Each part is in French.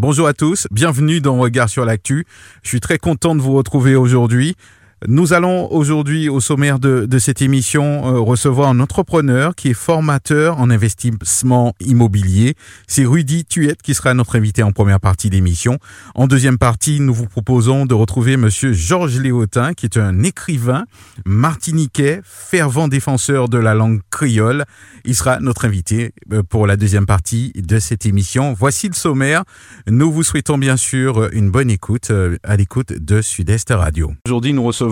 Bonjour à tous, bienvenue dans Regard sur l'actu. Je suis très content de vous retrouver aujourd'hui. Nous allons aujourd'hui au sommaire de, cette émission euh, recevoir un entrepreneur qui est formateur en investissement immobilier. C'est Rudy Tuette qui sera notre invité en première partie d'émission. En deuxième partie, nous vous proposons de retrouver monsieur Georges Léotin qui est un écrivain martiniquais, fervent défenseur de la langue créole. Il sera notre invité euh, pour la deuxième partie de cette émission. Voici le sommaire. Nous vous souhaitons bien sûr une bonne écoute euh, à l'écoute de Sud-Est Radio. Aujourd'hui, nous recevons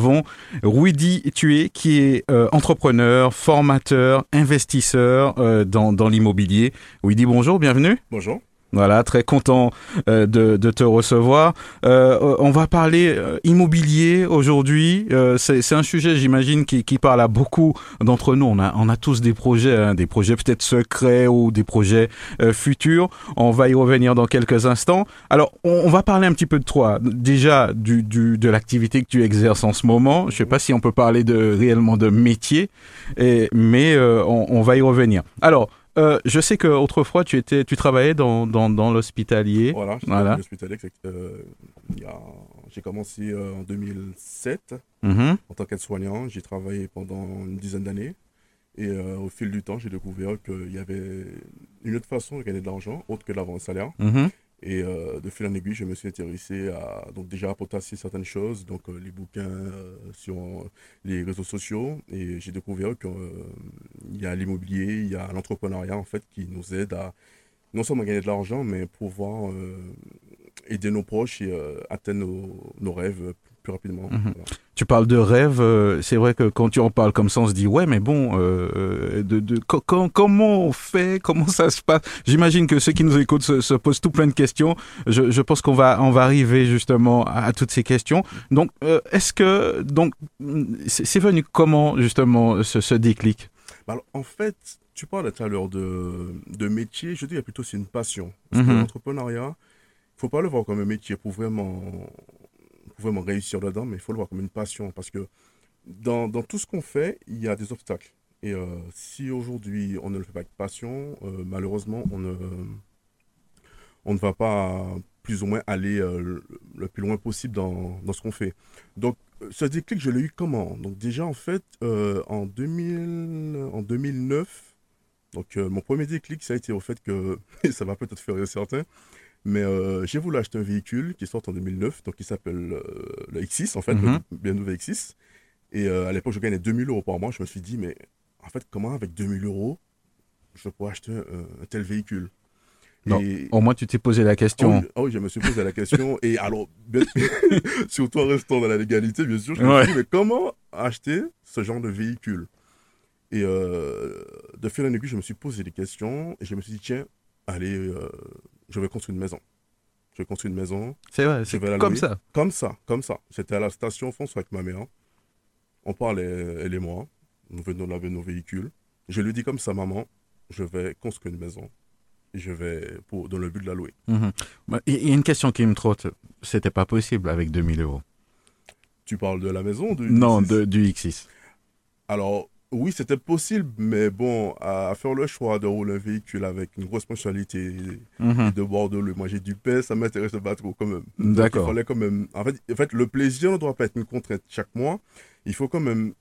Rudy Tué, qui est euh, entrepreneur, formateur, investisseur euh, dans, dans l'immobilier. Rudy, bonjour, bienvenue. Bonjour. Voilà, très content euh, de, de, te recevoir. Euh, on va parler euh, immobilier aujourd'hui. Euh, c'est un sujet, j'imagine, qui, qui, parle à beaucoup d'entre nous. On a, on a tous des projets, hein, des projets peut-être secrets ou des projets euh, futurs. On va y revenir dans quelques instants. Alors, on, on, va parler un petit peu de toi. Déjà, du, du de l'activité que tu exerces en ce moment. Je sais pas si on peut parler de réellement de métier, et, mais euh, on, on va y revenir. Alors, euh, je sais qu'autrefois, tu, étais, tu travaillais dans, dans, dans l'hospitalier. Voilà, voilà. l'hospitalier. Euh, j'ai commencé euh, en 2007 mm -hmm. en tant qu'aide-soignant. J'ai travaillé pendant une dizaine d'années. Et euh, au fil du temps, j'ai découvert qu'il y avait une autre façon de gagner de l'argent, autre que l'avant salaire. Mm -hmm. Et euh, de fil en aiguille, je me suis intéressé à donc déjà à potasser certaines choses, donc euh, les bouquins euh, sur les réseaux sociaux. Et j'ai découvert qu'il y a l'immobilier, il y a l'entrepreneuriat en fait qui nous aide à non seulement gagner de l'argent, mais pouvoir aider nos proches et atteindre nos rêves plus rapidement. Mm -hmm. voilà. Tu parles de rêve, euh, c'est vrai que quand tu en parles comme ça, on se dit ouais, mais bon, euh, de, de, co comment on fait, comment ça se passe? J'imagine que ceux qui nous écoutent se, se, posent tout plein de questions. Je, je pense qu'on va, on va arriver justement à, à toutes ces questions. Donc, euh, est-ce que donc c'est venu comment justement ce, ce déclic? Alors, En fait, tu parles tout à l'heure de, de métier. Je dis plutôt c'est une passion. Mm Parce -hmm. que l'entrepreneuriat, il faut pas le voir comme un métier pour vraiment vraiment réussir dedans, mais il faut le voir comme une passion parce que dans, tout ce qu'on fait, il y a des obstacles. Et euh, si aujourd'hui on ne le fait pas avec passion, euh, malheureusement, on ne, va pas plus ou moins aller euh, le, plus loin possible dans, ce qu'on fait. Donc, ce déclic, je l'ai eu comment? Donc, déjà, en fait, en, 2000, en 2009, donc mon premier déclic, ça a été au fait que, ça va peut-être faire certains, mais euh, j'ai voulu acheter un véhicule qui sort en 2009, donc qui s'appelle euh, le X6, en fait, mm -hmm. le BMW X6. Et euh, à l'époque, je gagnais 2000 euros par mois. Je me suis dit, mais en fait, comment avec 2000 euros, je pourrais acheter un, un tel véhicule? Non, et... Au moins, tu t'es posé la question. Oh, oh, oui, je me suis posé la question. et alors, bien... surtout en restant dans la légalité, bien sûr, je me suis dit, mais comment acheter ce genre de véhicule? Et euh, de fil en aiguille, je me suis posé des questions et je me suis dit, tiens, allez, euh, je vais construire une maison. Je vais construire une maison. C'est vrai, c'est comme louer. ça. Comme ça, comme ça. J'étais à la station France avec ma mère. On parlait, elle et moi. Nous venons laver nos véhicules. Je lui dis comme ça, maman, je vais construire une maison. Je vais, pour, dans le but de la louer. Il mm -hmm. y a une question qui me trotte. C'était pas possible avec 2000 euros. Tu parles de la maison du Non, de, du X6. Alors, oui, c'était possible, mais bon, à faire le choix de rouler un véhicule avec une grosse mensualité mm -hmm. de boire de l'eau, manger du pain, ça m'intéresse pas trop quand même. D'accord. Il fallait quand même. En fait, en fait, le plaisir ne doit pas être une contrainte chaque mois. Il faut quand même,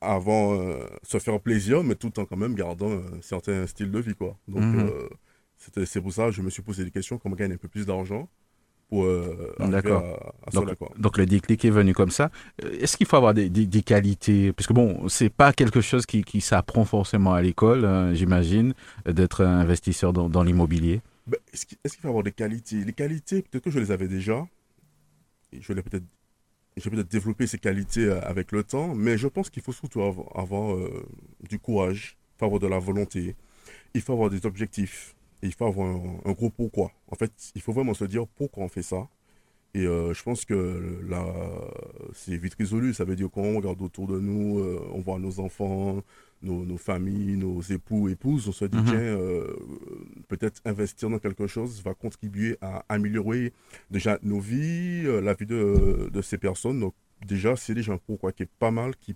avant, euh, se faire plaisir, mais tout en quand même gardant un certain style de vie, quoi. Donc, Mhm. euh, c'est pour ça que je me suis posé des questions comment gagner un peu plus d'argent pour euh, D'accord. À, à donc, donc, le déclic est venu comme ça. Est-ce qu'il faut avoir des, des, des qualités? Parce que bon, c'est pas quelque chose qui, qui s'apprend forcément à l'école, hein, j'imagine, d'être investisseur dans, dans l'immobilier. Ben, Est-ce qu'il est qu faut avoir des qualités? Les qualités, peut-être que je les avais déjà. Et je l'ai peut-être j'ai peut-être développé ces qualités avec le temps, mais je pense qu'il faut surtout avoir, avoir euh, du courage, il faut avoir de la volonté, il faut avoir des objectifs, et il faut avoir un, un, gros pourquoi. En fait, il faut vraiment se dire pourquoi on fait ça. Et euh, je pense que là, c'est vite résolu. Ça veut dire qu'on regarde autour de nous, euh, on voit nos enfants, nos, nos, familles, nos époux, épouses, on se dit, Mhm. mm -hmm. tiens, euh, peut-être investir dans quelque chose va contribuer à améliorer déjà nos vies, la vie de, de, ces personnes. Donc déjà, c'est déjà un pourquoi qui est pas mal, qui,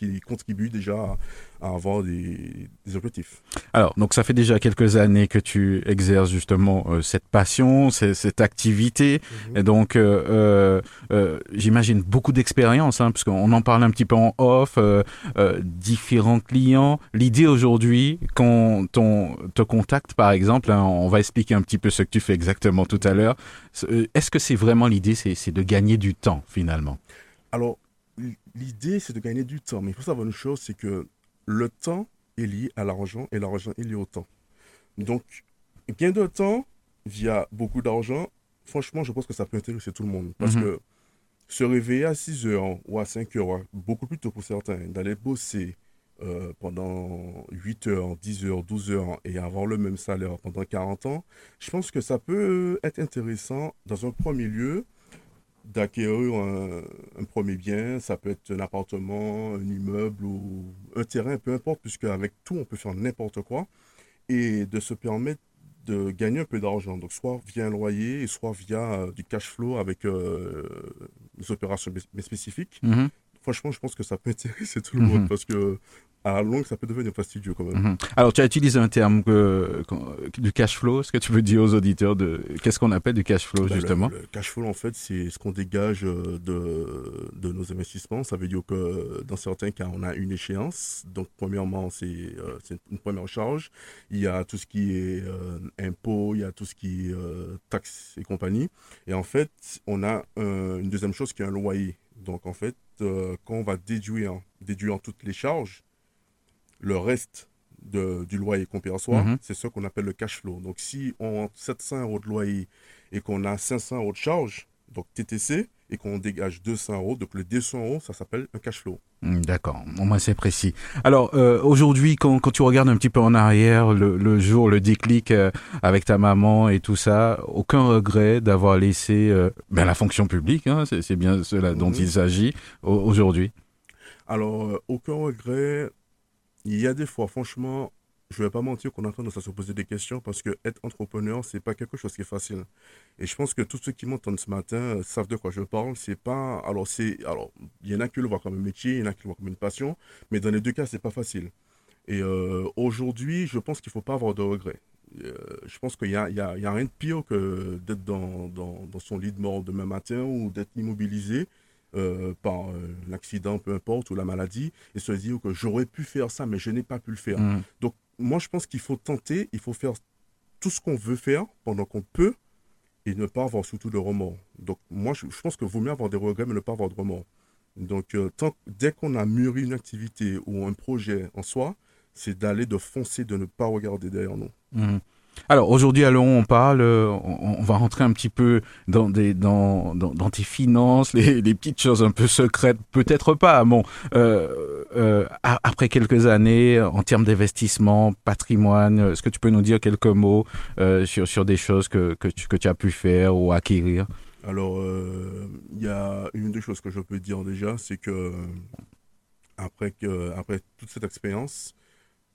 qui contribuent déjà à, avoir des, objectifs. Alors, donc ça fait déjà quelques années que tu exerces justement euh, cette passion, cette activité, mhm. et donc euh, j'imagine beaucoup d'expérience, hein, puisqu'on en parle un petit peu en off, différents clients. L'idée aujourd'hui, quand on te contacte par exemple, hein, on va expliquer un petit peu ce que tu fais exactement tout à l'heure. Est-ce que c'est vraiment l'idée, c'est de gagner du temps finalement? Alors, l'idée, c'est de gagner du temps. Mais il faut savoir une chose, c'est que le temps est lié à l'argent et l'argent est lié au temps. Donc, gain de temps via beaucoup d'argent, franchement, je pense que ça peut intéresser tout le monde. Parce mhm. que se réveiller à 6 heures ou à 5 heures, beaucoup plus tôt pour certains, d'aller bosser euh, pendant 8 heures, 10 heures, 12 heures et avoir le même salaire pendant 40 ans, je pense que ça peut être intéressant dans un premier lieu d'acquérir un, premier bien. Ça peut être un appartement, un immeuble ou un terrain, peu importe, puisque avec tout, on peut faire n'importe quoi. Et de se permettre de gagner un peu d'argent. Donc, soit via un loyer, soit via euh, du cash flow avec euh, des opérations spécifiques. Mm-hmm. Franchement, je pense que ça peut intéresser tout le monde mm-hmm. parce que à la longue, ça peut devenir fastidieux quand même. Mhm. Alors, tu as utilisé un terme que, du cash flow. Est-ce que tu veux dire aux auditeurs de qu'est-ce qu'on appelle du cash flow, ben, justement? le, cash flow, en fait, c'est ce qu'on dégage euh, de, de nos investissements. Ça veut dire que dans certains cas, on a une échéance. Donc, premièrement, c'est euh, une première charge. Il y a tout ce qui est euh, impôts, il y a tout ce qui est taxes et compagnie. Et en fait, on a une deuxième chose qui est un loyer. Donc, en fait, quand on va déduire, déduire toutes les charges, le reste du loyer qu'on mhm. c'est ce qu'on appelle le cash flow. Donc, si on a 700 euros de loyer et qu'on a 500 euros de charge, donc TTC, et qu'on dégage 200 euros, donc le 200 euros, ça s'appelle un cash flow. Hmm, d'accord, au moins c'est précis. Alors euh, aujourd'hui, quand, tu regardes un petit peu en arrière, le, jour, le déclic euh, avec ta maman et tout ça, aucun regret d'avoir laissé euh, ben, la fonction publique, hein, c'est bien cela dont mhm. il s'agit aujourd'hui? Alors, aucun regret, il y a des fois, franchement, je ne vais pas mentir qu'on en train de se poser des questions parce que être entrepreneur, c'est pas quelque chose qui est facile. Et je pense que tous ceux qui m'entendent ce matin euh, savent de quoi je parle. C'est pas, alors c'est, alors, il y en a qui le voient comme un métier, il y en a qui le voient comme une passion, mais dans les deux cas, c'est pas facile. Et euh, aujourd'hui, je pense qu'il faut pas avoir de regrets. Euh, je pense qu'il n'y a, a, a, rien de pire que d'être dans, dans, dans, son lit de mort demain matin ou d'être immobilisé euh, par euh, l'accident, peu importe, ou la maladie, et se dire que j'aurais pu faire ça, mais je n'ai pas pu le faire. Mm. Donc, moi, je pense qu'il faut tenter, il faut faire tout ce qu'on veut faire pendant qu'on peut, et ne pas avoir surtout de remords. Donc, moi, je, pense qu'il vaut mieux avoir des regrets, mais ne pas avoir de remords. Donc, euh, dès qu'on a mûri une activité ou un projet en soi, c'est d'aller de foncer, de ne pas regarder derrière nous. Mm. Alors aujourd'hui, allons, on parle, on, va rentrer un petit peu dans, tes finances, les, petites choses un peu secrètes, peut-être pas. Bon, euh, euh, après quelques années, en termes d'investissement, patrimoine, est-ce que tu peux nous dire quelques mots euh, sur, des choses que, tu, as pu faire ou acquérir? Alors, il y a une des choses que je peux dire déjà, c'est que après, toute cette expérience, euh,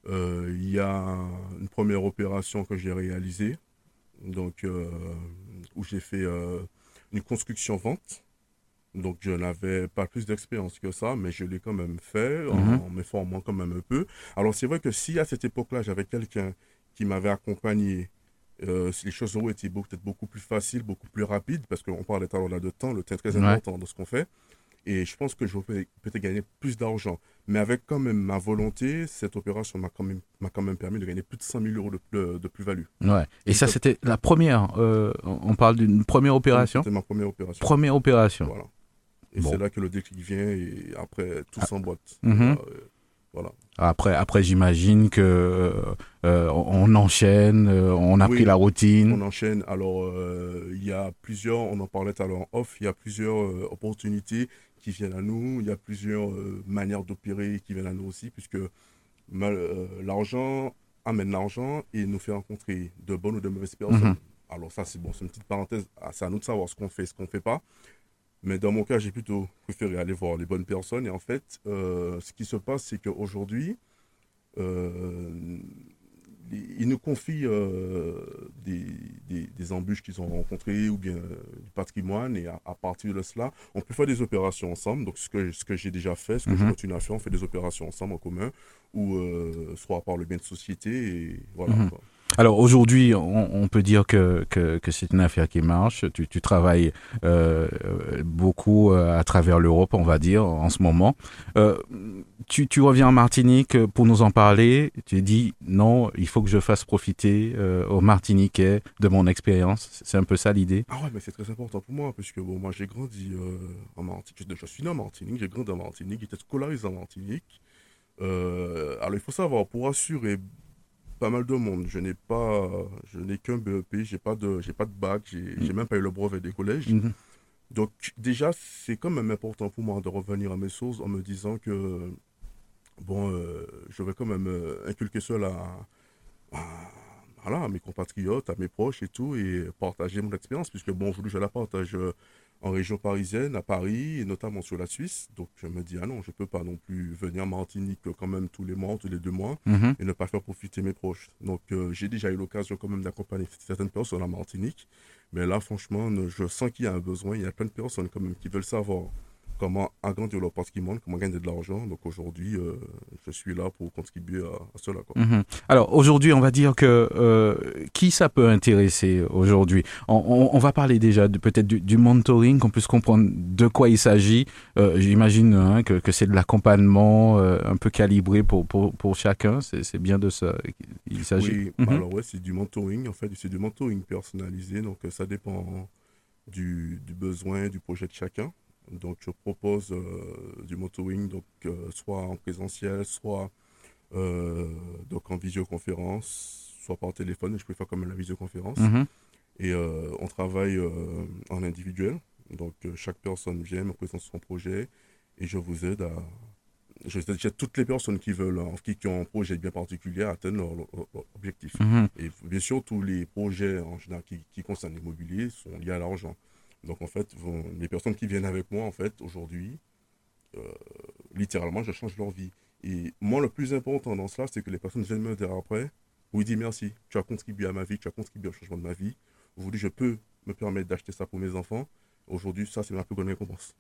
il y a une première opération que j'ai réalisée, donc, euh, où j'ai fait euh, une construction-vente. Donc, je n'avais pas plus d'expérience que ça, mais je l'ai quand même fait en, mhm. me formant quand même un peu. Alors, c'est vrai que si à cette époque-là, j'avais quelqu'un qui m'avait accompagné, les choses auraient été peut-être beaucoup plus faciles, beaucoup plus rapides, parce qu'on parlait alors là de temps, le temps est très important dans ce qu'on fait. Et je pense que je vais peut-être gagner plus d'argent. Mais avec quand même ma volonté, cette opération m'a quand même, quand même permis de gagner plus de 100 000 euros de, de, plus-value. Ouais. Et, ça, c'était la première. Euh, on parle d'une première opération? C'était ma première opération. Première opération. Voilà. Et c'est là que le déclic vient et après, tout ah. s'emboîte. Mm -hmm. voilà. Après, après j'imagine que euh, on enchaîne, on a pris la routine. On enchaîne. Alors, il y a plusieurs, on en parlait à l'heure off, il y a plusieurs opportunités qui viennent à nous. Il y a plusieurs euh, manières d'opérer qui viennent à nous aussi, puisque euh, l'argent amène l'argent et nous fait rencontrer de bonnes ou de mauvaises personnes. Mhm. Alors ça, c'est bon, c'est une petite parenthèse. Ah, c'est à nous de savoir ce qu'on fait, ce qu'on ne fait pas. Mais dans mon cas, j'ai plutôt préféré aller voir les bonnes personnes. Et en fait, euh, ce qui se passe, c'est qu'aujourd'hui, ils nous confient des, des, embûches qu'ils ont rencontrées ou bien du patrimoine et à, partir de cela, on peut faire des opérations ensemble. Donc ce que, ce que j'ai déjà fait, ce que je mhm. continue à faire, on fait des opérations ensemble en commun ou soit par le bien de société et voilà. Mhm. Alors aujourd'hui, on, peut dire que, que, c'est une affaire qui marche. Tu, travailles euh, beaucoup euh, à travers l'Europe, on va dire, en ce moment. Euh, tu, reviens en Martinique pour nous en parler. Tu dis non, il faut que je fasse profiter aux Martiniquais de mon expérience. C'est un peu ça l'idée. Ah ouais, mais c'est très important pour moi, puisque bon, moi j'ai grandi en Martinique. Je, suis né en Martinique, j'ai grandi en Martinique, j'étais scolarisé en Martinique. alors il faut savoir, pour assurer pas mal de monde. Je n'ai pas, je n'ai qu'un BEP, j'ai pas de, j'ai pas de bac, j'ai n'ai mm. même pas eu le brevet des collèges. Mm-hmm. Donc déjà, c'est quand même important pour moi de revenir à mes sources en me disant que bon, euh, je vais quand même euh, inculquer cela à, mes compatriotes, à mes proches et tout, et partager mon expérience, puisque bon, aujourd'hui, je la partage euh, en région parisienne, à Paris, et notamment sur la Suisse. Donc je me dis, ah non, je ne peux pas non plus venir à Martinique quand même tous les mois, tous les deux mois, mhm. et ne pas faire profiter mes proches. Donc euh, j'ai déjà eu l'occasion quand même d'accompagner certaines personnes à Martinique. Mais là, franchement, je sens qu'il y a un besoin. Il y a plein de personnes quand même qui veulent savoir comment agrandir leur patrimoine, comment gagner de l'argent. Donc aujourd'hui, euh, je suis là pour contribuer à, cela. Mhm. Alors aujourd'hui, on va dire que euh, qui ça peut intéresser aujourd'hui? On, va parler déjà peut-être du, mentoring, qu'on puisse comprendre de quoi il s'agit. Euh, j'imagine hein, que, c'est de l'accompagnement un peu calibré pour, pour, chacun. C'est bien de ça qu'il s'agit. Oui, mhm. alors ouais, c'est du mentoring. En fait, c'est du mentoring personnalisé. Donc ça dépend du, du besoin, du projet de chacun. Donc, je propose euh, du motoring, donc, euh, soit en présentiel, soit euh, donc en visioconférence, soit par téléphone. Je préfère quand même la visioconférence. Mhm. Et on travaille en individuel. Donc, chaque personne vient, me présente son projet et je vous aide à. Je toutes les personnes qui veulent, qui, ont un projet bien particulier à atteindre leur, objectif. Mhm. Et bien sûr, tous les projets en général qui, qui concernent l'immobilier sont liés à l'argent. Donc en fait, les personnes qui viennent avec moi, en fait, aujourd'hui, euh, littéralement, je change leur vie. Et moi, le plus important dans cela, c'est que les personnes viennent me dire après, oui, dis merci, tu as contribué à ma vie, tu as contribué au changement de ma vie. Aujourd'hui, je peux me permettre d'acheter ça pour mes enfants. Aujourd'hui, ça, c'est ma plus bonne récompense.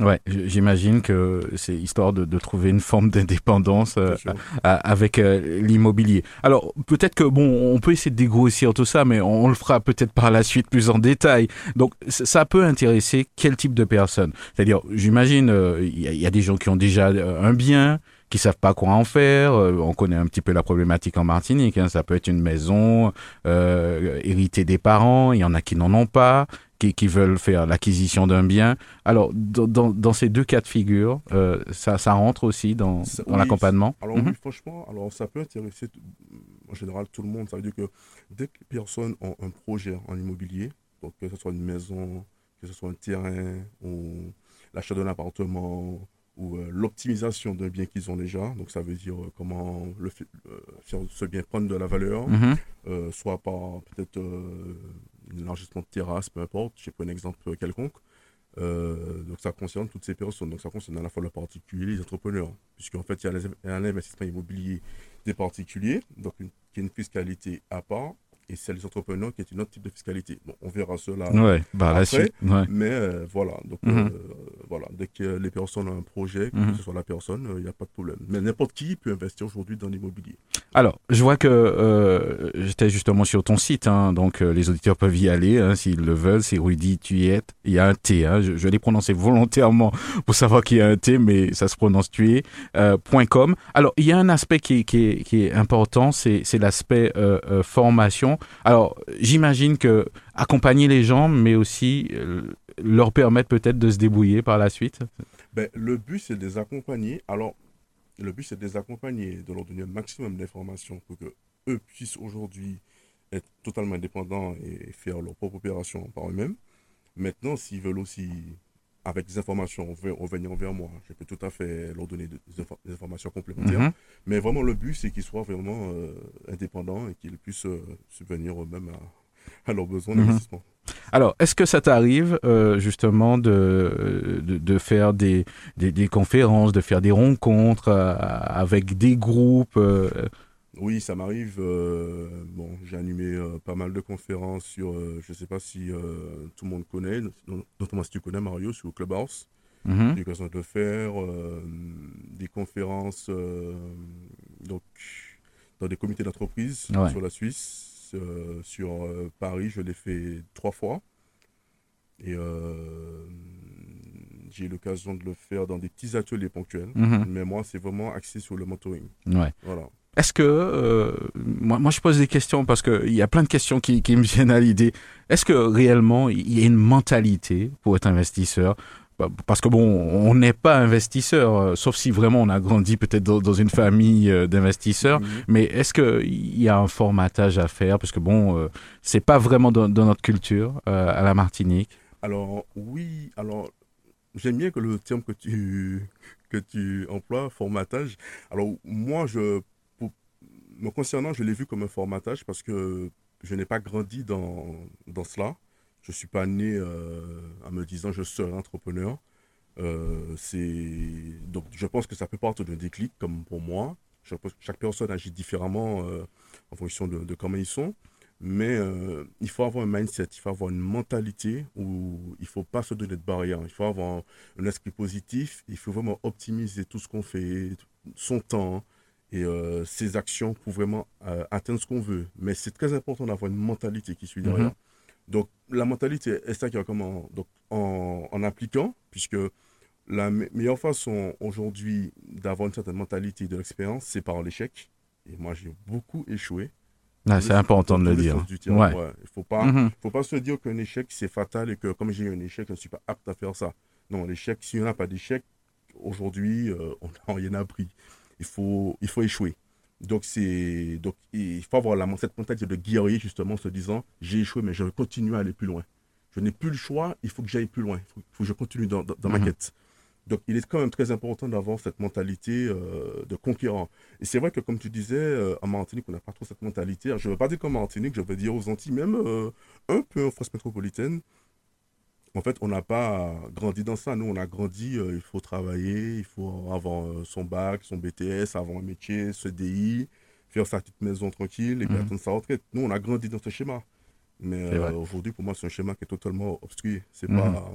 Ouais, j'imagine que c'est histoire de, de, trouver une forme d'indépendance euh, avec euh, l'immobilier. Alors peut-être que bon, on peut essayer de dégrossir tout ça, mais on, le fera peut-être par la suite plus en détail. Donc ça peut intéresser quel type de personnes? C'est-à-dire, j'imagine, euh, il y, a des gens qui ont déjà un bien, qui savent pas quoi en faire. on connaît un petit peu la problématique en Martinique. Hein. Ça peut être une maison euh, héritée des parents. Il y en a qui n'en ont pas qui, veulent faire l'acquisition d'un bien. Alors, dans, dans, ces deux cas de figure, euh, ça, ça, rentre aussi dans, dans l'accompagnement? Alors, oui, mhm. franchement, alors, ça peut intéresser en général tout le monde. Ça veut dire que dès que les personnes ont un projet en immobilier, donc que ce soit une maison, que ce soit un terrain, ou l'achat d'un appartement, ou euh, l'optimisation d'un bien qu'ils ont déjà. Donc ça veut dire euh, comment le, faire ce bien prendre de la valeur, mhm. soit par peut-être l'élargissement de terrasse, peu importe, je prends un exemple quelconque. Euh, donc ça concerne toutes ces personnes. Donc ça concerne à la fois le particulier et les entrepreneurs. Puisqu'en fait, il y a un investissement immobilier des particuliers, donc une, qui est une fiscalité à part, et c'est les entrepreneurs qui est une autre type de fiscalité. Bon, on verra cela ouais, bah, après, mais euh, voilà. Donc mhm. euh, voilà, dès que les personnes ont un projet, que mhm. ce soit la personne, il n'y a pas de problème. Mais n'importe qui peut investir aujourd'hui dans l'immobilier. Alors, je vois que euh, j'étais justement sur ton site, hein, donc les auditeurs peuvent y aller hein, s'ils le veulent. C'est Rudy es Il y a un T, hein, je, je l'ai prononcé volontairement pour savoir qu'il y a un T, mais ça se prononce tu .com. Alors, il y a un aspect qui, qui, qui est important, c'est l'aspect formation. Alors, j'imagine que accompagner les gens, mais aussi euh, leur permettre peut-être de se débrouiller par la suite. Ben, le but, c'est de les accompagner. Alors, le but, c'est de les accompagner, de leur donner un maximum d'informations pour que eux puissent aujourd'hui être totalement indépendants et faire leur propre opération par eux-mêmes. Maintenant, s'ils veulent aussi avec des informations revenir vers moi. Je peux tout à fait leur donner des, informations complémentaires. Mhm. Mais vraiment, le but, c'est qu'ils soient vraiment euh, indépendants et qu'ils puissent euh, subvenir eux-mêmes à, leurs besoins mhm. d'investissement. Alors, est-ce que ça t'arrive euh, justement de, de, faire des, des, conférences, de faire des rencontres avec des groupes Oui, ça m'arrive. euh, bon, j'ai animé euh, pas mal de conférences sur, euh, je ne sais pas si tout le monde connaît, not- notamment si tu connais Mario, sur Clubhouse. J'ai eu l'occasion de le faire. des conférences donc, dans des comités d'entreprise Ouais. sur la Suisse, sur Paris, je l'ai fait trois fois. Et j'ai eu l'occasion de le faire dans des petits ateliers ponctuels. Mhm. Mais moi, c'est vraiment axé sur le mentoring. Ouais. Voilà. Est-ce que, euh, moi, moi je pose des questions parce qu'il y a plein de questions qui, qui me viennent à l'idée. Est-ce que réellement il y a une mentalité pour être investisseur? Bah, Parce que bon, on n'est pas investisseur, euh, sauf si vraiment on a grandi peut-être dans, dans une famille euh, d'investisseurs. Mhm. Mais est-ce qu'il y a un formatage à faire? Parce que bon, euh, c'est pas vraiment dans, dans notre culture à la Martinique. Alors, oui, alors, j'aime bien que le terme que tu, que tu emploies, formatage. Alors, moi, je, me concernant, je l'ai vu comme un formatage parce que je n'ai pas grandi dans, dans cela. Je ne suis pas né euh, en me disant je serai entrepreneur. Euh, donc je pense que ça peut partir d'un déclic comme pour moi. Chaque personne agit différemment euh, en fonction de, de comment ils sont. Mais euh, il faut avoir un mindset, il faut avoir une mentalité où il ne faut pas se donner de barrières. Il faut avoir un esprit positif, il faut vraiment optimiser tout ce qu'on fait, son temps et euh, ses actions pour vraiment euh, atteindre ce qu'on veut. Mais c'est très important d'avoir une mentalité qui suit derrière. Mhm. Donc la mentalité est ça qui va comment donc, en, en appliquant, puisque la me- meilleure façon aujourd'hui d'avoir une certaine mentalité de l'expérience, c'est par l'échec. Et moi, j'ai beaucoup échoué. Ah, c'est important de le dire. terme, Ouais. ouais. Il faut pas, Mhm. faut pas se dire qu'un échec, c'est fatal et que comme j'ai eu un échec, je ne suis pas apte à faire ça. Non, l'échec, si on n'a pas d'échec, aujourd'hui, euh, on n'a rien appris. Il faut, il faut échouer. Donc, c'est, donc, il faut avoir la, cette mentalité de guerrier, justement, en se disant, j'ai échoué, mais je vais continuer à aller plus loin. Je n'ai plus le choix, il faut que j'aille plus loin. Il faut, faut que je continue dans, dans- dans ma Mhm. quête. Donc, il est quand même très important d'avoir cette mentalité euh, de conquérant. Et c'est vrai que, comme tu disais, euh, en Martinique, on n'a pas trop cette mentalité. Alors, je ne veux pas dire qu'en Martinique, je veux dire aux Antilles, même euh, un peu en France métropolitaine. En fait, on n'a pas grandi dans ça. Nous, on a grandi, euh, il faut travailler, il faut avoir euh, son bac, son BTS, avoir un métier, CDI, faire sa petite maison tranquille et puis Mhm. attendre sa retraite. Nous, on a grandi dans ce schéma. Mais euh, aujourd'hui, pour moi, c'est un schéma qui est totalement obstrué. C'est Mhm. pas,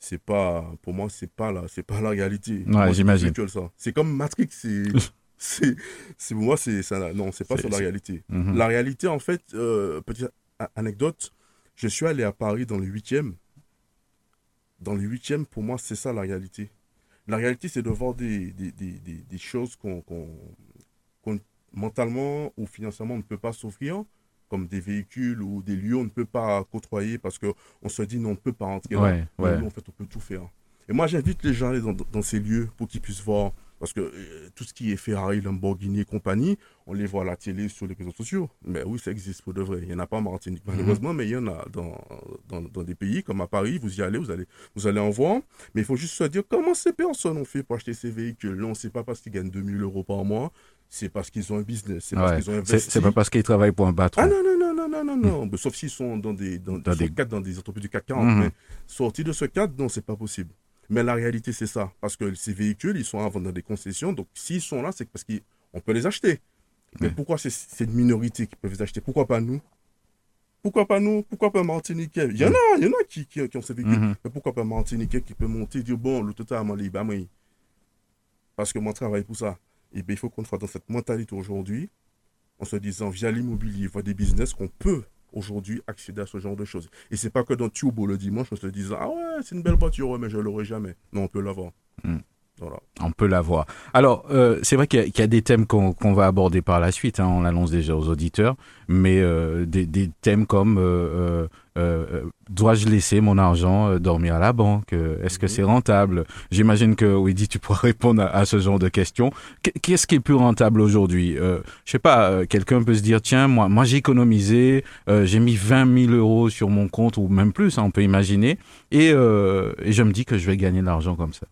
c'est pas, pour moi, c'est pas la, c'est pas la réalité. Ouais, j'imagine. C'est comme Matrix. C'est, c'est, pour moi, c'est ça. Non, c'est pas sur la réalité. Mhm. La réalité, en fait, petite anecdote, je suis allé à Paris dans le 8e. Dans le 8e, pour moi, c'est ça la réalité. La réalité, c'est de voir des, des, des, des, des choses qu'on, qu'on, qu'on, mentalement ou financièrement, on ne peut pas s'offrir, comme des véhicules ou des lieux, on ne peut pas côtoyer parce qu'on se dit non, on ne peut pas entrer. Ouais, nous, en fait, on peut tout faire. Et moi, j'invite les gens à aller dans, dans ces lieux pour qu'ils puissent voir. Parce que euh, tout ce qui est Ferrari, Lamborghini et compagnie, on les voit à la télé, sur les réseaux sociaux. Mais oui, ça existe pour de vrai. Il n'y en a pas en Martinique, Mhm. malheureusement, mais il y en a dans, dans, dans des pays comme à Paris. Vous y allez, vous allez, vous allez en voir. Mais il faut juste se dire comment ces personnes ont fait pour acheter ces véhicules? Non, c'est pas parce qu'ils gagnent 2000 euros par mois. C'est parce qu'ils ont un business. C'est parce Ouais. qu'ils ont investi. c'est pas parce qu'ils travaillent pour un patron. Ah non, non, non, non, non, non, non. Mais Sauf s'ils sont dans des, dans, Dans des- cadres dans des entreprises du CAC 40. Mhm. Mais sortis de ce cadre, non, c'est pas possible. Mais la réalité, c'est ça. Parce que ces véhicules, ils sont à vendre dans des concessions. Donc, s'ils sont là, c'est parce qu'on peut les acheter. Mais Ouais. pourquoi c'est une minorité qui peut les acheter? Pourquoi pas nous? Pourquoi pas nous? Pourquoi pas Martiniquais? Il y en a, il y en a qui, qui, qui ont ces véhicules. Mhm. Mais pourquoi pas Martiniquais qui peut monter et dire, bon, le total m'a libre, moi. Parce que moi, je travaille pour ça. Et bien, il faut qu'on soit dans cette mentalité aujourd'hui, en se disant, via l'immobilier, via des business, qu'on peut aujourd'hui accéder à ce genre de choses. Et c'est pas que dans Turbo le dimanche, on se disant, ah ouais, c'est une belle voiture, ouais, mais je l'aurai jamais. Non, on peut l'avoir. Mm. Voilà. On peut l'avoir. Alors, euh, c'est vrai qu'il y, a- qu'il y a des thèmes qu'on va aborder par la suite, hein, on l'annonce déjà aux auditeurs, mais euh, des, des thèmes comme euh, dois-je laisser mon argent euh, dormir à la banque? Euh, Est-ce que c'est rentable? J'imagine que, Weedy, tu pourras répondre à, à ce genre de questions. Qu- Qu'est-ce qui est plus rentable aujourd'hui? Euh, Je sais pas, euh, quelqu'un peut se dire, tiens, moi, moi j'ai économisé, euh, j'ai mis 20 000 euros sur mon compte, ou même plus, hein, on peut imaginer, et, euh, et je me dis que je vais gagner de l'argent comme ça.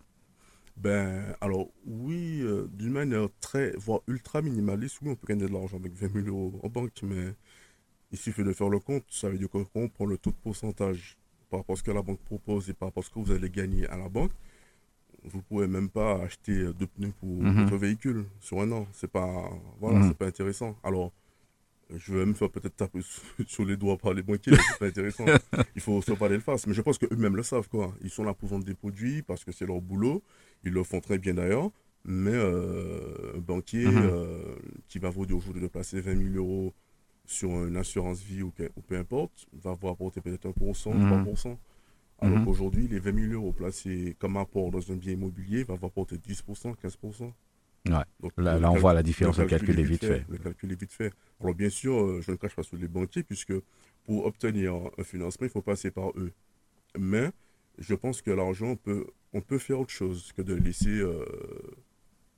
Ben, alors, oui, euh, d'une manière très, voire ultra minimaliste, oui, on peut gagner de l'argent avec 20 000 euros en banque, mais il suffit de faire le compte. Ça veut dire qu'on prend le taux de pourcentage par rapport à ce que la banque propose et par rapport à ce que vous allez gagner à la banque. vous pouvez même pas acheter deux pneus pour Mhm. votre véhicule sur un an. C'est pas, voilà, Mhm. c'est pas intéressant. Alors, je vais me faire peut-être taper sur- les doigts par les banquiers, c'est pas intéressant. Il faut se parler le face. Mais je pense qu'eux-mêmes le savent, quoi. Ils sont là pour vendre des produits parce que c'est leur boulot. Ils le font très bien d'ailleurs. Mais euh, un banquier Mhm. euh, qui va vous dire aujourd'hui de placer 20 000 euros sur une assurance vie ou, que- ou peu importe, va vous apporter peut-être 1%, Mhm. 3%. Alors Mhm. qu'aujourd'hui, les 20 000 euros placés comme apport dans un bien immobilier va vous apporter 10%, 15%. Ouais. Donc, Là, on voit la différence, le calcul est est vite fait. Le calcul est vite fait. Alors bien sûr, euh, je ne crache pas sur les banquiers puisque pour obtenir un financement, il faut passer par eux. Mais je pense que l'argent, on peut, on peut faire autre chose que de le laisser, euh,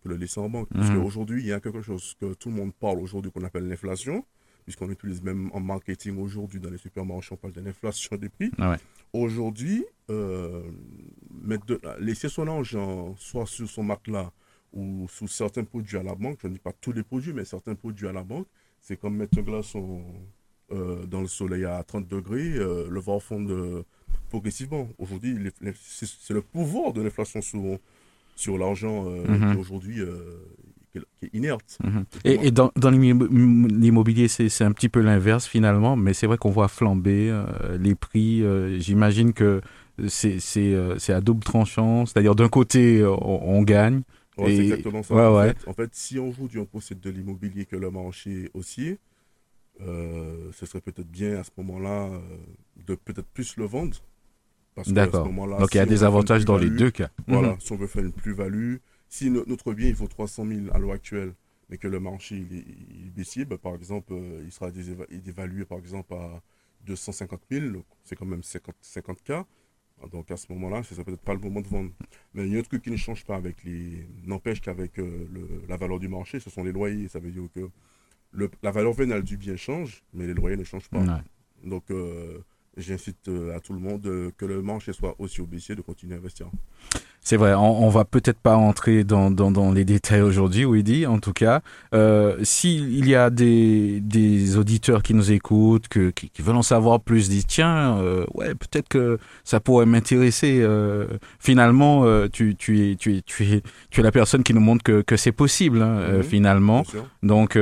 que le laisser en banque. Parce Mhm. qu'aujourd'hui, il y a quelque chose que tout le monde parle aujourd'hui qu'on appelle l'inflation, puisqu'on utilise même en marketing aujourd'hui dans les supermarchés, on parle de l'inflation des prix. Ah ouais. Aujourd'hui, euh, laisser son argent soit sur son matelas ou sous certains produits à la banque, je ne dis pas tous les produits, mais certains produits à la banque, c'est comme mettre un glaçon euh, dans le soleil à 30 degrés, euh, le voir fondre euh, progressivement. Aujourd'hui, c'est le pouvoir de l'inflation sur, sur l'argent qui aujourd'hui qui est- inerte. Mhm. Et, et dans, dans l'immo- l'immobilier, c'est un petit peu l'inverse finalement, mais c'est vrai qu'on voit flamber euh, les prix. euh, J'imagine que c'est euh, c'est à double tranchant, c'est-à-dire d'un côté on, on gagne. Ouais, Et- c'est exactement ça. ouais, en, ouais. Fait, en fait, si aujourd'hui on possède de l'immobilier que le marché haussier, ce serait peut-être bien à ce moment-là de peut-être plus le vendre. D'accord. Donc il y a si on des avantages dans les deux cas. Voilà, Mhm. si on veut faire une plus-value, si no- notre bien il vaut 300 000 à l'heure actuelle, mais que le marché il est, il baissier, ben, par exemple, euh, il sera déséva- il est évalué par exemple à 250 000, donc c'est quand même 50, 50 k. Donc à ce moment-là, ce serait peut-être pas le moment de vendre. Mais il y a un truc qui ne change pas avec les. N'empêche qu'avec euh, la valeur du marché, ce sont les loyers. Ça veut dire que le- la valeur vénale du bien change, mais les loyers ne changent pas. Ouais. Donc euh, j'incite à tout le monde que le marché soit aussi au baissier de continuer à investir. C'est vrai, on, on va peut-être pas entrer dans, dans, dans les détails aujourd'hui, Weedy, en tout cas. Euh, S'il y a des, des auditeurs qui nous écoutent, que, qui, qui veulent en savoir plus, disent tiens, euh, ouais, peut-être que ça pourrait m'intéresser. euh, finalement, euh, tu, tu, es, tu, es, tu, es, tu es la personne qui nous montre que, que c'est possible, hein, Mhm. finalement. Donc,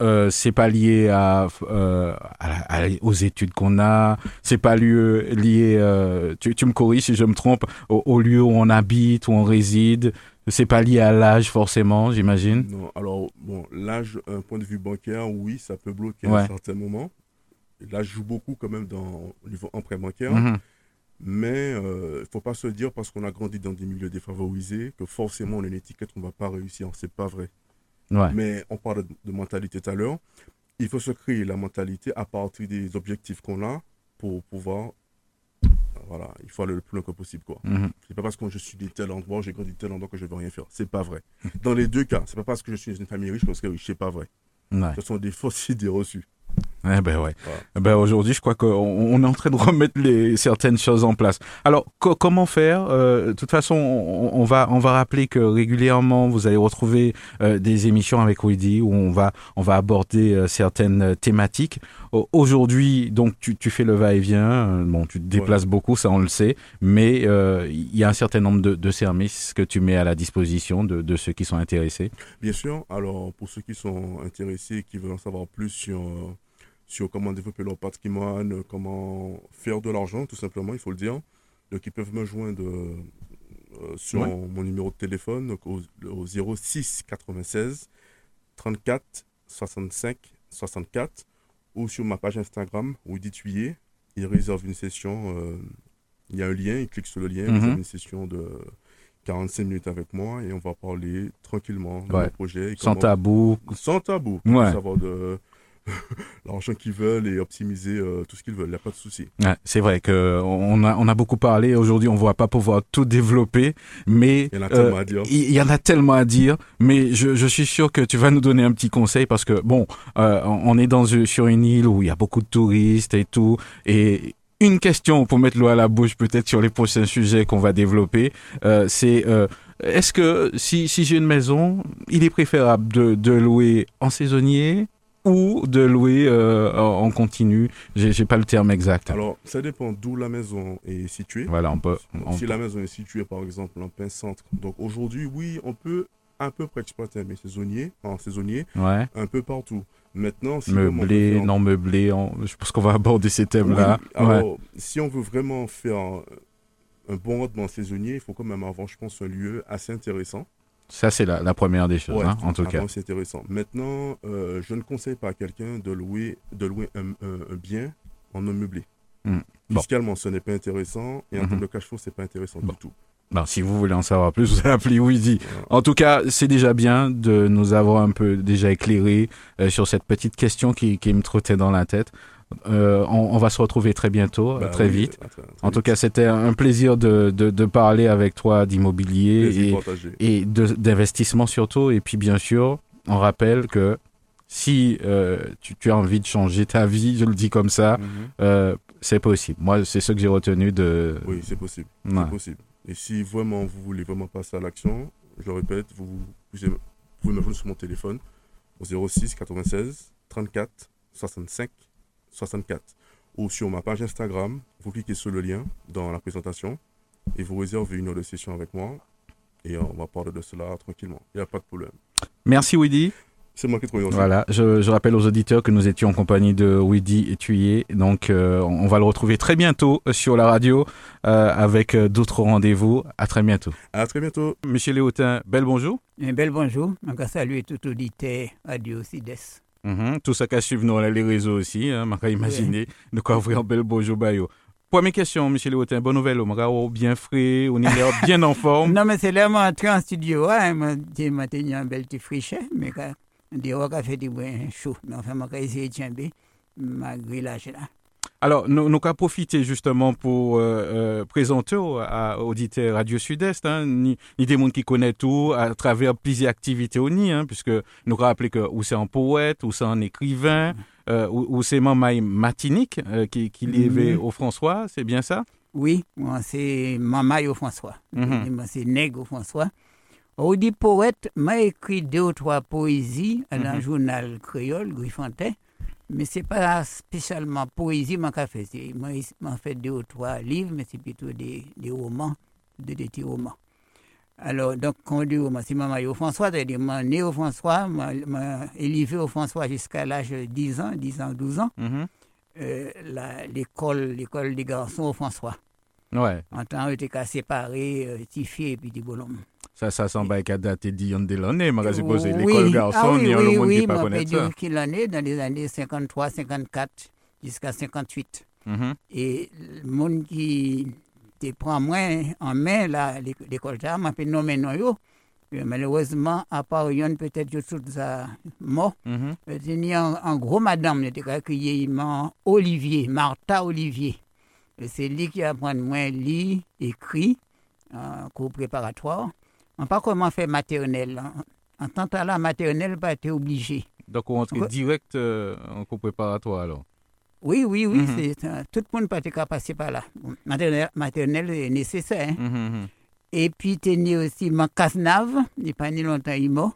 euh, euh, c'est pas lié à, euh, à la- à- aux études qu'on a, c'est pas lieu, lié, euh, tu, tu me corriges si je me trompe, au, au lieu où on habite, où on réside, c'est pas lié à l'âge forcément, j'imagine. Non, alors, bon, l'âge, un point de vue bancaire, oui, ça peut bloquer à un certain moment. L'âge joue beaucoup quand même dans, au niveau emprunt bancaire. Mhm. Mais il ne faut pas se dire parce qu'on a grandi dans des milieux défavorisés que forcément on a une étiquette qu'on ne va pas réussir. C'est pas vrai. Ouais. Mais on parle de, mentalité tout à l'heure. Il faut se créer la mentalité à partir des objectifs qu'on a pour pouvoir. Voilà, il faut aller le plus loin que possible. Quoi. Mhm. C'est pas parce que je suis de tel endroit, j'ai grandi de tel endroit que je ne veux rien faire. C'est pas vrai. Dans les deux cas, c'est pas parce que je suis dans une famille riche que je serai riche. C'est pas vrai. Ouais. Ce sont des fausses idées reçues. Eh ben ouais. Eh Ben aujourd'hui, je crois qu'on on est en train de remettre les, certaines choses en place. Alors, co- comment faire Euh, De toute façon, on, on va on va rappeler que régulièrement, vous allez retrouver euh, des émissions avec Weedy où on va on va aborder euh, certaines thématiques. Au- Aujourd'hui, donc tu, tu fais le va-et-vient. Bon, tu te déplaces beaucoup, ça on le sait, mais il y a un certain nombre de, de services que tu mets à la disposition de, de ceux qui sont intéressés. Bien sûr, alors pour ceux qui sont intéressés, qui veulent en savoir plus sur, sur comment développer leur patrimoine, comment faire de l'argent, tout simplement, il faut le dire, donc ils peuvent me joindre euh, sur Ouais. mon numéro de téléphone donc au, au 06 96 34 65 64 ou sur ma page Instagram où dit tuyer, ils réservent une session, euh, il y a un lien, ils cliquent sur le lien, ils réservent une session de 45 minutes avec moi et on va parler tranquillement de Ouais. mon projet. et Sans tabou. Sans tabou. Ouais. Savoir de l'argent qu'ils veulent et optimiser euh, tout ce qu'ils veulent. Il n'y a pas de souci. Ouais, c'est vrai que on a, on a beaucoup parlé. Aujourd'hui, on ne va pas pouvoir tout développer, mais Il y en a euh, tellement à dire. il y en a tellement à dire. Mais je, je suis sûr que tu vas nous donner un petit conseil parce que bon, euh, on est dans sur une île où il y a beaucoup de touristes et tout, et une question pour mettre l'eau à la bouche peut-être sur les prochains sujets qu'on va développer, euh, c'est euh, est-ce que si, si j'ai une maison, il est préférable de, de louer en saisonnier ou de louer euh, en continu J'ai pas le terme exact. Alors, ça dépend d'où la maison est située. voilà, on peut. on si peut- la maison est située, par exemple, en plein centre. Donc, aujourd'hui, oui, on peut à peu près exploiter un bien saisonnier, en saisonnier, Ouais. un peu partout. Maintenant, si Meublé, non meublé. on- Je pense qu'on va aborder ces thèmes-là. Oui, Ouais. alors, si on veut vraiment faire un, un bon rendement saisonnier, il faut quand même avoir, je pense, un lieu assez intéressant. Ça, c'est la, la première des choses, Ouais, hein, en tout cas. apparemment, c'est intéressant. Maintenant, euh, je ne conseille pas à quelqu'un de louer, de louer un, un- un bien en non meublé. Hmm. Bon. Fiscalement, ce n'est pas intéressant et en Mhm. termes de cash flow, c'est pas intéressant Bon. du tout. Bon, si vous voulez en savoir plus, vous Weedy. Voilà. En tout cas, c'est déjà bien de nous avoir un peu déjà éclairé euh, sur cette petite question qui, qui me trottait dans la tête. Euh, on, on va se retrouver très bientôt, Bah très oui, vite. très- très En tout vite. cas, c'était un plaisir de, de, de parler avec toi d'immobilier et, d'investissement surtout. Et puis, bien sûr, on rappelle que si euh, tu, tu as envie de changer ta vie, je le dis comme ça, Mhm. euh, c'est possible. Moi, c'est ce que j'ai retenu de... Oui, c'est possible. Ouais. C'est possible. Et si vraiment vous voulez vraiment passer à l'action, je le répète, vous, vous pouvez me joindre sur mon téléphone au 06 96 34 65 64 ou sur ma page Instagram. Vous cliquez sur le lien dans la présentation et vous réservez une heure de session avec moi et on va parler de cela tranquillement. Il n'y a pas de problème. Merci, Weedy. C'est moi qui te remercie. Voilà, je, je rappelle aux auditeurs que nous étions en compagnie de Weedy et Thuyer. Donc, euh, on va le retrouver très bientôt sur la radio euh, avec euh, d'autres rendez-vous. À très bientôt. À très bientôt. Monsieur Léotin, bel bonjour. Un bel bonjour. Veux saluer tout auditeur Radio Cides. Mhm, Tout ça qu'à suivre nous, les réseaux aussi. Hein, m'a imaginer de quoi ouvrir un bel bonjour. Bah, yo. Première question, Monsieur Léotin, bonne nouvelle. On bien frais, on est bien en forme. Non, mais c'est là, moi, entré en studio, hein, j'ai maintenu un bel petit frichet, mais quand, on dit, on a fait du bien chaud. Mais enfin, moi, j'ai essayé de chamber, malgré l'âge là. Alors, nous nous avons profité justement pour euh, euh, présenter aux auditeurs Radio Sud-Est, hein, ni, ni des gens qui connaissent tout à travers plusieurs activités au nid, hein, puisque nous avons rappelé que ou c'est un poète, ou c'est un écrivain, euh, ou, ou c'est Mamaï Matinique euh, qui, qui Mhm. au François, c'est bien ça? Oui, moi, c'est Mamaï au François. Mhm. Moi, c'est Nègre au François. On dit poète, m'a écrit deux ou trois poésies dans un journal créole, Griffontais. Mais c'est pas spécialement poésie moi qu'a fait. Moi, m'a fait deux ou trois livres, mais c'est plutôt des, des romans, de des petits romans. Alors, donc, quand on dit roman, c'est maman au François, c'est-à-dire, moi, né au François, moi, élevé au François jusqu'à l'âge de 10 ans, 10 ans, 12 ans, Mhm. euh, l'école, l'école des garçons au François. Ouais, En temps, on était qu'à séparer, euh, petit fille et petit bonhomme. Ça, ça semble qu'à dater d'Ion Delaunay, m'a supposé. Oui. L'école garçon, ah, oui, il y a oui, le monde oui, qui pas connaître ça. en est dans les années 53, 54 jusqu'à 58. Mhm. Et le monde qui te prend moins en main l'école d'art, m'a fait nommer non. Euh, Malheureusement, à part yon peut-être yo tout ça mort. Euh, Il y a un, un gros madame, accueilli Olivier, Martha Olivier. Et C'est lui qui apprend moins lire, écrit, en cours préparatoire. On pas comment faire maternelle. En, en tant que là, maternelle, pas été obligé. Donc, on rentre direct euh, en cours préparatoire, alors. Oui, oui, oui, Mhm. c'est, tout le monde peut être passer par là. Maternelle, maternelle est nécessaire. hein. Mhm, mhm. Et puis, tu né aussi mon Cazenave, il n'est pas né longtemps, il mort.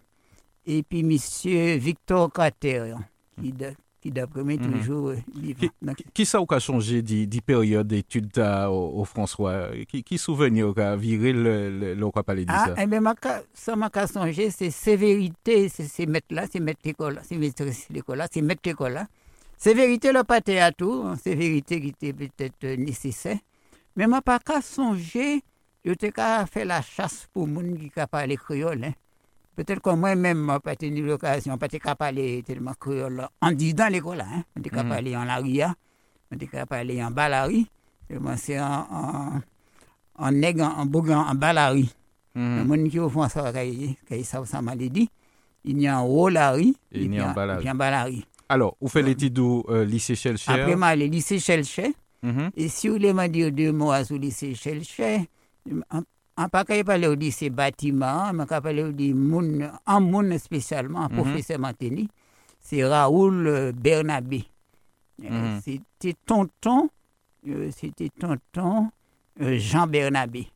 Et puis, monsieur Victor Crater, qui, d'a- qui d'après moi, est Mhm. toujours euh, vivant. Qui- Donc, Qui- Qui ça qu'a changé des des périodes d'études ta au, au François? Qui, qui souvenir ou qu'a viré le, le, le, parlé de Ah, ça? eh bien, ma ça m'a songer, c'est sévérité, c'est mettre là, c'est mettre l'école là, c'est mettre l'école là, c'est mettre l'école là. Sévérité, le pâté à tout, hein, sévérité qui était peut-être euh, nécessaire. Mais m'a pas qu'à songer, je t'ai qu'à faire la chasse pour les gens qui ne parlent créole. Hein. Peut-être que moi-même, je n'ai pas tenu l'occasion, je n'ai pas parler tellement créole en disant l'école. Hein. Je n'ai Mhm. parler en laria, je n'ai qu'à parler en balari. Moi, c'est en, en, en nègre, en bougan, en balari. Mhm. Le monde qui au fond ça ça ça m'a dit il y a un Rolari il y a un Balari. Alors, vous faites l'étude du euh, lycée Chelcher? Après moi le lycée Chelcher Mhm. et si vous voulez me dire deux mots sur le lycée Chelcher en en pas qu'à parler au lycée bâtiment, mais qu'à parler lycée moun en moun spécialement, un Mhm. professeur Manteni, c'est Raoul euh, Bernabé. Euh, Mhm. C'était tonton, euh, c'était tonton Jean Bernabé.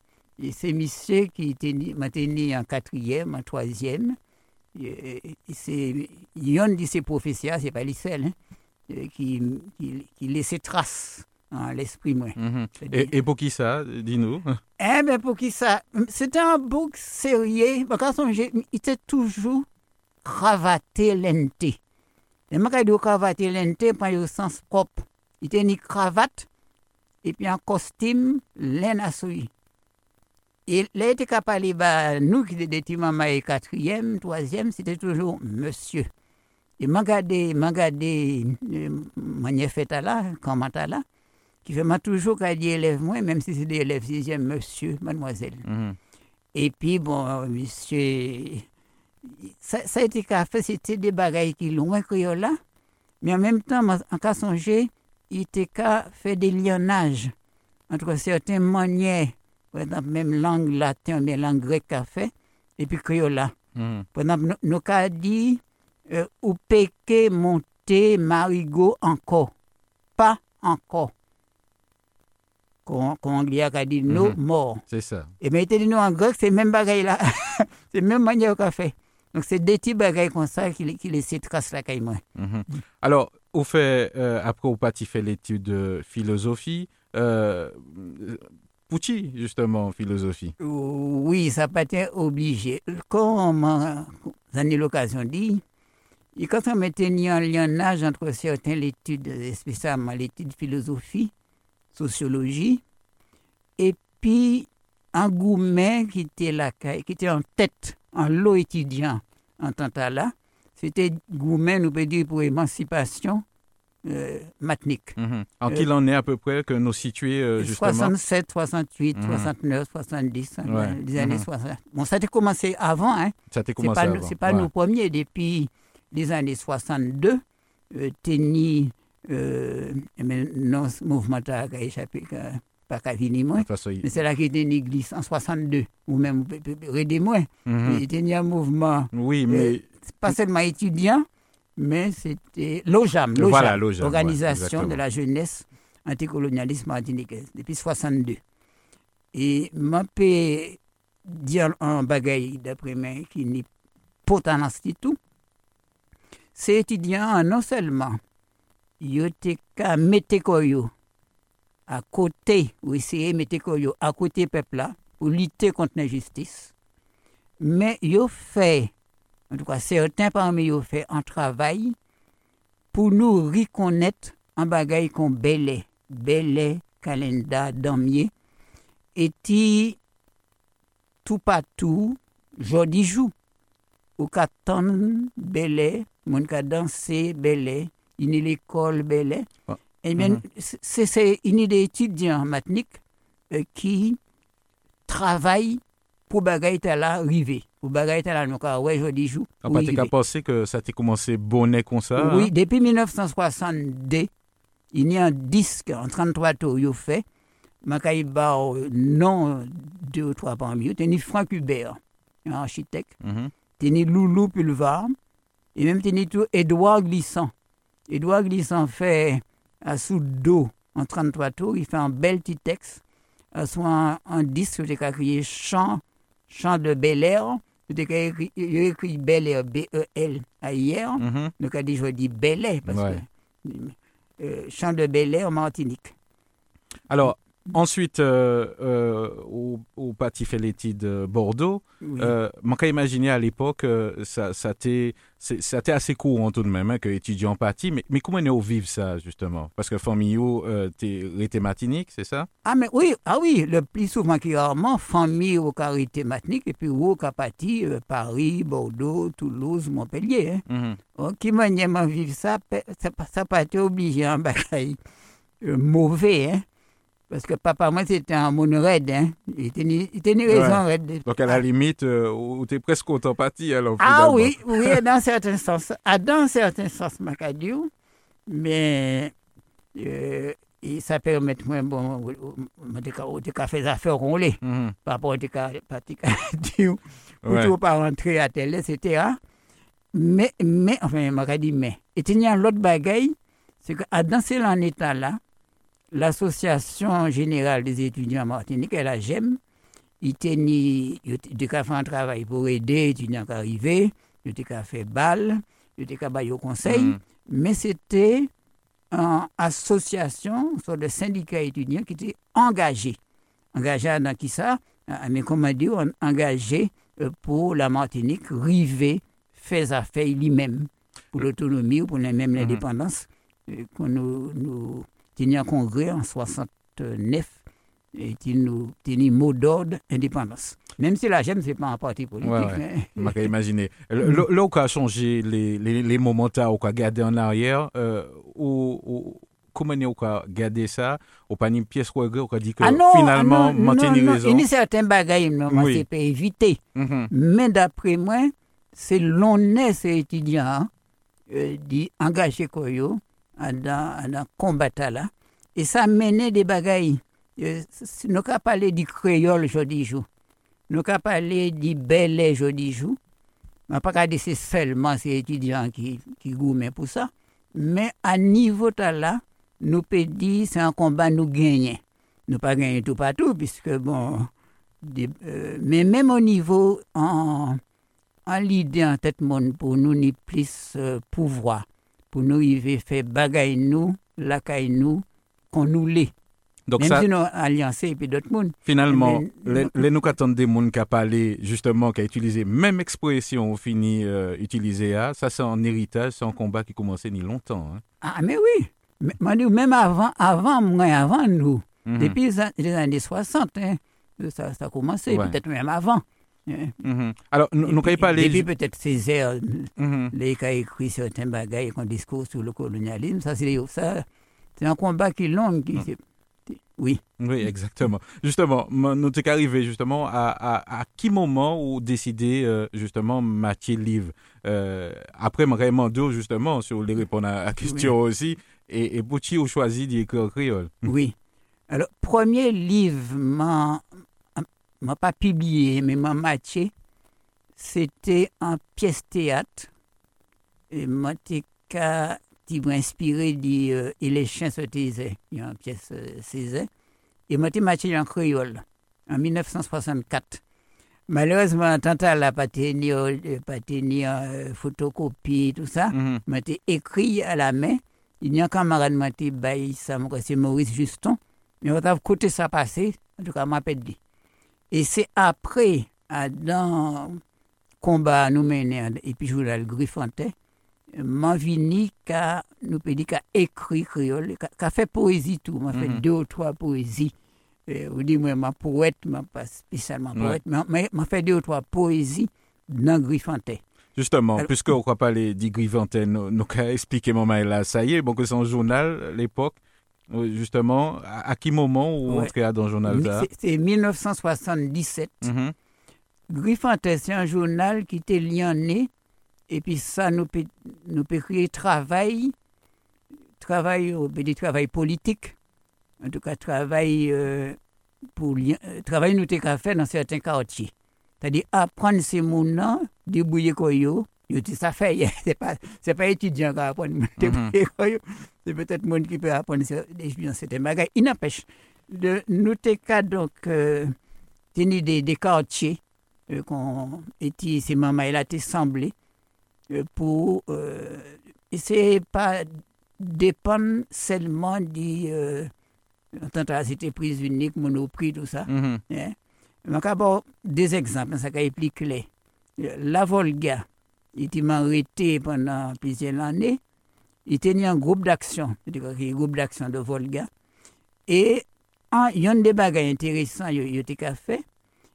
Et c'est monsieur qui était né- m'a tenu en quatrième, en troisième. c'est yon de ces professeurs, c'est pas les seuls, hein, qui, qui, qui laissaient trace l'esprit, moi. Mhm. Et, et pour qui ça Dis-nous? Eh bien, pour qui ça? C'était un bouc sérieux. Parce il était toujours cravaté lenté. Quand je dis cravaté lenté, prend au sens propre. Il était une cravate et puis un costume laine à souille. Et là, il était capable de bah, nous qui étions mamans et quatrième, troisième, c'était toujours monsieur. Et m'a regardé, m'a regardé, euh, faite à là, comment là, qui fait m'a toujours qu'à dire élève moi, même si c'est des élèves sixième, monsieur, mademoiselle. Mhm. Et puis, bon, monsieur, ça, ça a été qu'à fait, c'était des bagailles qui loin créole là, mais en même temps, en cas songer, il était qu'à faire des lianages entre certaines manières, par exemple, même langue latin, mais langue grecque qu'a fait, et puis créole là. Mhm. Par exemple, nous- qu'a dit, euh, ou péqué, monter, marigot encore. Pas encore. Qu'on a dit, non, Mhm. mort. C'est ça. Et bien, il dit nous en grec, c'est même bagaille là. c'est même manière qu'on fait. Donc, c'est des petits bagailles comme ça qui, qui laissent trace là, quand moi. Mhm. Alors, fait, euh, après, au tu fait l'étude de philosophie. Euh, Pouchi, justement, philosophie. Oui, ça pas été obligé. Comme euh, j'en ai l'occasion de dire, et quand on mettait en lionnage entre certaines études, spécialement l'étude philosophie, sociologie, et puis un gourmet qui était là, qui était en tête, en lot étudiant en tant que là, c'était gourmet, nous peut dire, pour émancipation euh, matnique. Mhm. En Euh, qu'il en est à peu près que nous situer, euh, justement? 67, 68, Mhm. 69, 70, hein, Ouais. les années Mhm. 60. Bon, ça a commencé avant, hein. Ça C'est commencé pas, avant. c'est pas Ouais. nous premiers. Depuis les années 62, euh, Tenny, mais non, ce mouvement a échappé, pas qu'à venir moins. Il- Mais c'est là qu'il était une église en 62, ou même Redé moins. Mhm. Il était un mouvement, Oui, mais pas seulement étudiant, mais c'était l'OJAM, Voilà, l'OJAM, ouais, Organisation exactement. de la jeunesse anticolonialiste martiniquaise, depuis 62. Et je peux dire un bagaille d'après moi qui n'est pas dans tout. Ces étudiants, non seulement, qu'à mettre koyo à côté, ou essayer de mettre à côté peuple là, pour lutter contre l'injustice, mais ont fait en tout cas certains parmi ont fait un travail pour nous reconnaître un bagage qu'on belé, belé, calenda, damier, et ti tout partout, jodi joue. Ou ka tan belé, moun ka danser belé, ini l'école belé. Ah. Eh bien, Mhm. c'est c'est une des étudiants matiniques euh, qui travaillent pour bagay ta là arriver. Pour bagay ta là, nous ka ouais joue. on ou pas qu'à arriver. penser que ça t'est commencé bonnet comme ça. Oui, hein? depuis 1962, il y a un disque en 33 tours, il fait. Macaïba, non, deux ou trois parmi eux. Teni Franck Hubert, un architecte. Mhm. Teni Loulou Pulvar. Et même teni tout Édouard Glissant. Édouard Glissant fait à sous dos en 33 tours. Il fait un bel petit texte. À sous un, un disque, j'ai écrit Chant, Chant de Bel Air. J'ai écrit, écrit Bel Air, B-E-L, à hier. Mhm. Donc, a dit, je dis Belay, parce Ouais. que euh, chant de Belay en Martinique. Alors, ensuite, euh, euh, au, au l'étude de Bordeaux, Oui. euh, moi, quand imaginer à l'époque, euh, ça, ça t'est assez courant tout de même, hein, que étudiant Paty, mais, mais comment on vivre ça, justement? Parce que famille, t'es t'es matinique, c'est ça? Ah, mais oui, ah oui, le plus souvent qui rarement, famille au carré thématique, et puis au Capati, Paris, Bordeaux, Toulouse, Montpellier. Hein. Mhm. Oh, qui manière vivre ça, ça n'a pas été obligé en bagaille euh, mauvais. Hein. Parce que papa, moi, c'était un monde raide. Hein. Il tenait, il tenait Ouais. raison raide. Donc, à la limite, euh, où t'es presque autant Paty, alors Ah oui, oui, dans certains sens. Ah, dans certains sens, Macadieu. Mais euh, et ça permet moi, bon, de faire des affaires roulées Mhm. par rapport à cas pour Ouais. tout pas rentrer à tel, etc. Mais, mais, enfin, m'a dit mais. Et il y a l'autre bagaille, c'est que à dans cet état-là, l'Association générale des étudiants en Martinique, la GEM, il de faire un travail pour aider les étudiants qui arrivaient, te ka fait bal, yo te ka bay au conseil, Mhm. mais c'était une association, sur de syndicat étudiant qui était engagé. Engagé dans qui ça? Mais comment dire, en- engagé euh, pour la Martinique, rivé, fait affaire lui-même, pour l'autonomie ou pour la- même l'indépendance, euh, qu'on nous, nous tenions un congrès en 69 et qui nous tenait mot d'ordre indépendance. Même si la GEM, ce n'est pas un parti politique. Ouais, ouais. mais- peux imaginer. Là, là où on a changé les, les, les moments où on a gardé en arrière, euh, ou, ou- comment on a gardé ça, ou pas une pièce regret, on a dit que Ah non, finalement, ah non, maintenir non. Il y a certains bagailles, non, Oui. c'est pas éviter. Mhm. Mais d'après moi, c'est l'honnête ces étudiants euh, d'engager Koyo dans dans combat là. Et ça menait des bagailles. Euh, Nous avons parlé du créole aujourd'hui jour. Nous avons parlé du bel aujourd'hui jour. On pas regardé c'est seulement ces étudiants qui, qui pour ça. Mais à niveau là, nous peut dire c'est un combat nous gagnons. Nous pas tout partout, puisque bon, euh, mais même au niveau en, en l'idée en tête monde pour nous ni plus euh, pouvoir pour nous y faire bagaille nous la caille nous qu'on nous l'est Donc même ça, si nous alliancés et puis d'autres mondes finalement, Mais- les, nous attendent des gens qui ont parlé, justement, qui ont utilisé même expression au fini euh, utilisé à, ça c'est un héritage, c'est un combat qui commençait ni longtemps. hein. ah mais oui Mais- même avant avant moi avant nous Mhm. depuis les, an- les années 60 hein, ça, ça a commencé Ouais. peut-être même avant Mhm. Alors, nous nous Depuis- avons parlé... depuis peut-être Césaire Mhm. les qui a écrit certains bagailles qu'on discours sur le colonialisme, ça c'est ça, c'est un combat qui est long. Qui, c'est- oui. Oui, exactement. Justement, nous sommes arrivé justement à, à, à qui moment où décider euh, justement Mathieu livre. Euh, après, vraiment deux justement sur les répondre à la question aussi. Et, et pour qui ont choisi d'écrire créole? Oui. Alors, premier livre, m'a pas publié, mais m'a matché, c'était en pièce théâtre. Et ca- qui m'a inspiré de euh, Et les chiens se taisaient, il y a une pièce euh. Et été matché en créole, en 1964. Malheureusement, tantôt, la pas euh, pas tenu euh, photocopie, tout ça m'a été écrit à la main. Il y a un camarade m'a moi, c'est Maurice Juston. Mais on a côté ça passé, en tout cas, m'a pas dit. Et c'est après, à- dans combat nous mener, et puis je voulais le griffontais, m'a venu qu'à nous peut dire qu'à écrit créole, qu'à qu'à fait poésie tout, m'a fait Mhm. deux ou trois poésies. Euh, Vous dites, moi, ma poète, ma pas spécialement poète, mais mais m'a fait deux ou trois poésies dans griffontais. Justement, Alors- puisque on ne croit pas les digrivantaines, nous nous avons expliqué moment là, ça y est, bon que c'est un journal, à l'époque. Euh, Justement, à, à qui moment Ouais. entrait dans le journal c'est- C'est 1977. Mhm. Griffontais, c'est un journal qui était lié et puis ça nous peut, nous peut créer travail, travail, on peut dire travail politique, en tout cas travail euh, pour euh, travail nous t'ai fait dans certains quartiers. C'est-à-dire apprendre ces mots-là, débrouiller quoi yo, yo dit ça fait, c'est pas c'est pas étudiant qui apprend débrouiller quoi yo. C'est peut-être monde qui peut apprendre ça- des dans certains bagages. Il n'empêche de qu'à donc euh, a tout ça Mhm. hein? Donc, d'abord, des plus clair. La Volga, il était arrêté pendant plusieurs années. Il tenait un groupe d'action, un groupe d'action de Volga. Et un- il y a un des bagages intéressants qu'il a fait.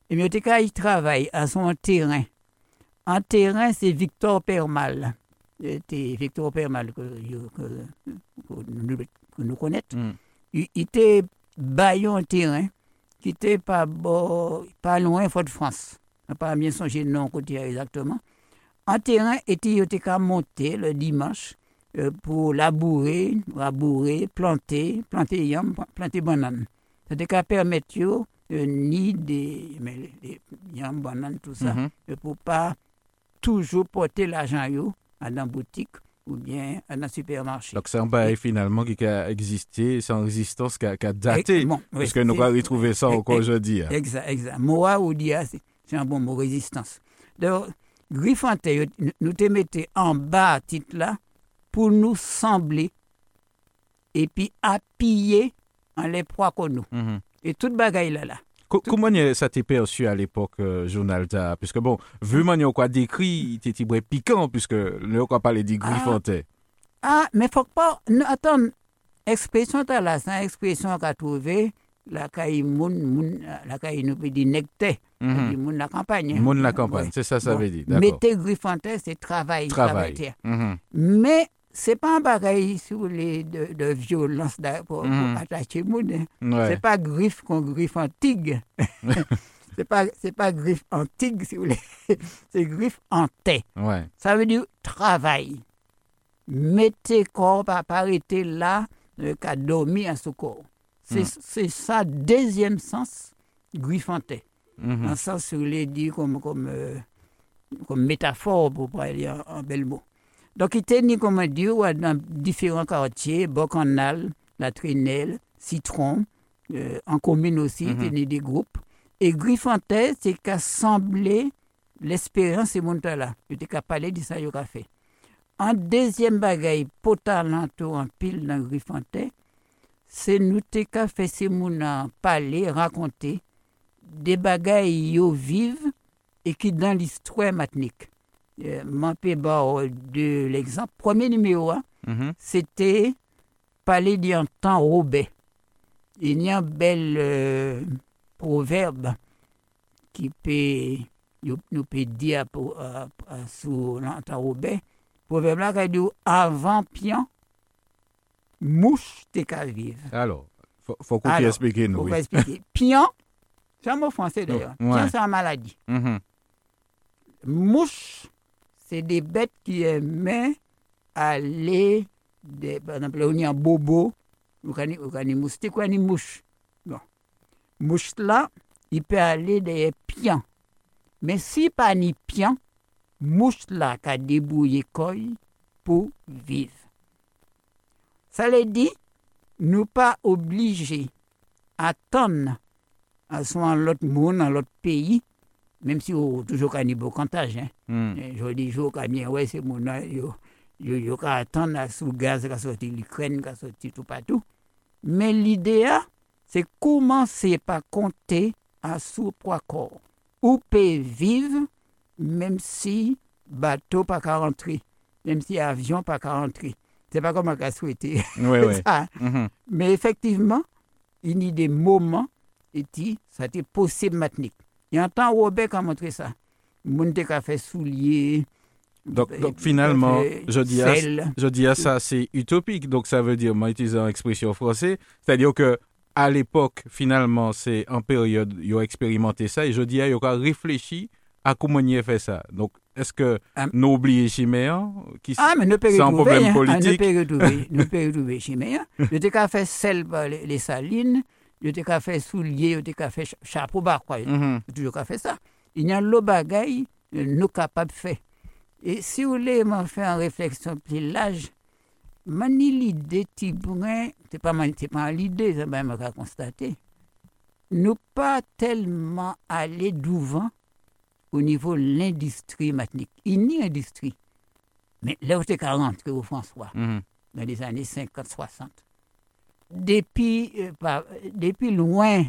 Et il a travaille à son terrain. En terrain, c'est Victor Permal. C'était Victor Permal que, nous, connaissons Mhm. il était baillon en terrain qui était pas, pas loin Fort-de-France. Je n'ai pas bien songé le nom côté exactement. En terrain, était monter le dimanche euh, pour labourer, labourer, planter, planter yam, planter banane. C'était qu'à permettre euh, ni des yam, bananes, tout ça, Mhm. euh, pour pas toujours porter l'argent à la boutique ou bien à le supermarché. Donc c'est un bail finalement qui a existé, c'est une résistance qui a, qui a daté, bon, oui, puisque nous allons retrouver ça encore aujourd'hui. hein. Exact, exact. Moa ou dia, c'est c'est un bon mot, résistance. Donc, Griffante, nous te mettons en bas titre là pour nous sembler et puis appuyer en les proies qu'on nous. Mhm. Et toute bagaille là là. Co- Comment ça t'est perçu à l'époque, euh, journal ta? Puisque bon, vu manière quoi décrit, t'étais très piquant, puisque le quoi parler du Ah. griffantais. Ah, mais faut pas. non, attends, expression t'as là, c'est une expression qu'a trouvé la caille moun, moun, la caille nous peut dire nectar, Mhm. moun la campagne. La campagne, Ouais. c'est ça, ça Bon. veut dire. Mettez griffantais, c'est travail. Travail. Mhm. Mais c'est pas un bagaille sur les de, de violence pour, pour Mhm. attacher moun. hein. Ouais. C'est pas griffe qu'on griffe en tigre. c'est pas c'est pas griffe en tigre si vous voulez. c'est griffe en tête. Ouais. Ça veut dire travail. Mettez corps, pas arrêter là, le cas dormir à ce corps. C'est ça, deuxième sens, griffantais. Mhm. Un sens, si vous voulez dire, comme, comme, euh, comme métaphore pour parler en, en bel mot. Donc, il était ni comme ouais, dans différents quartiers, Bocanal, La Trinelle, Citron, euh, en commune aussi, il Mhm. tenait des groupes. Et griffantais, c'est qu'assembler l'espérance et mon là. Il était qu'à parler de ça, il a fait. En deuxième bagaille, potalanto en pile dans griffantais, c'est nous t'es qu'à faire ces moun parler, raconter des bagailles yo vivent et qui dans l'histoire matinique. Euh, bon de l'exemple. Premier numéro, hein, Mhm. c'était parler d'un temps Robert. Il y a un bel euh, proverbe qui peut nous peut dire pour, euh, sur l'entend Robert. Proverbe là qui dit avant pian, mouche t'es qu'à vivre. Alors, faut, faut qu'on explique nous. Oui. expliquer. Pian, c'est un mot français d'ailleurs. Ouais. C'est une maladie. Mhm. Mouche, c'est des bêtes qui aimaient aller, des, par exemple, on y a un bobo, ou une moustique ou une mouche. Bon. Mouche là, il peut aller des pians. Mais si pas ni pian, mouche là qui a débrouillé pour vivre. Ça veut dire, nous pas obligés à attendre à soit l'autre monde, dans l'autre pays, même si on toujours qu'un niveau comptage. Hein. Eh, Je dis jour quand bien, ouais, c'est mon yo, yo, qu'à attendre sous gaz qui sorti l'Ukraine, qui sorti tout partout. Mais l'idée, c'est commencer par compter à sous poids corps. Ou peut vivre, même si bateau pas qu'à rentrer, même si avion pas qu'à rentrer. C'est pas comme on a souhaité. Ouais. ça. Mhm. Mais effectivement, il y a des moments, et dit, ça a été possible maintenant. Il y a un temps où Robert a montré ça. Moun ka fait soulier. Donc, euh, donc finalement, je dis, à, sel. je dis à ça, c'est utopique. Donc ça veut dire, moi utilisant l'expression française, c'est-à-dire que à l'époque, finalement, c'est en période, ils ont expérimenté ça et je dis, ils ont réfléchi à comment ils fait ça. Donc, est-ce que Ah. nous oublions Chiméen qui Ah, mais nous C'est un problème hein. Ah, politique? nous retrouver. Je t'ai qu'à faire par les, les salines, t'ai qu'à faire soulier, qu'à faire cha- chapeau bas, quoi. Toujours qu'à faire ça. Il y a l'eau bagaille, euh, nous capables de faire. Et si vous voulez m'en faire une réflexion plus large, mani l'idée tibrin, c'est pas man- c'est pas l'idée, ça m'a m'a constaté. Nous pas tellement aller devant au niveau de l'industrie matinique. Il n'y a industrie. Mais là où c'est 40 que au François, Mhm. dans les années 50-60. Depuis, euh, depuis loin,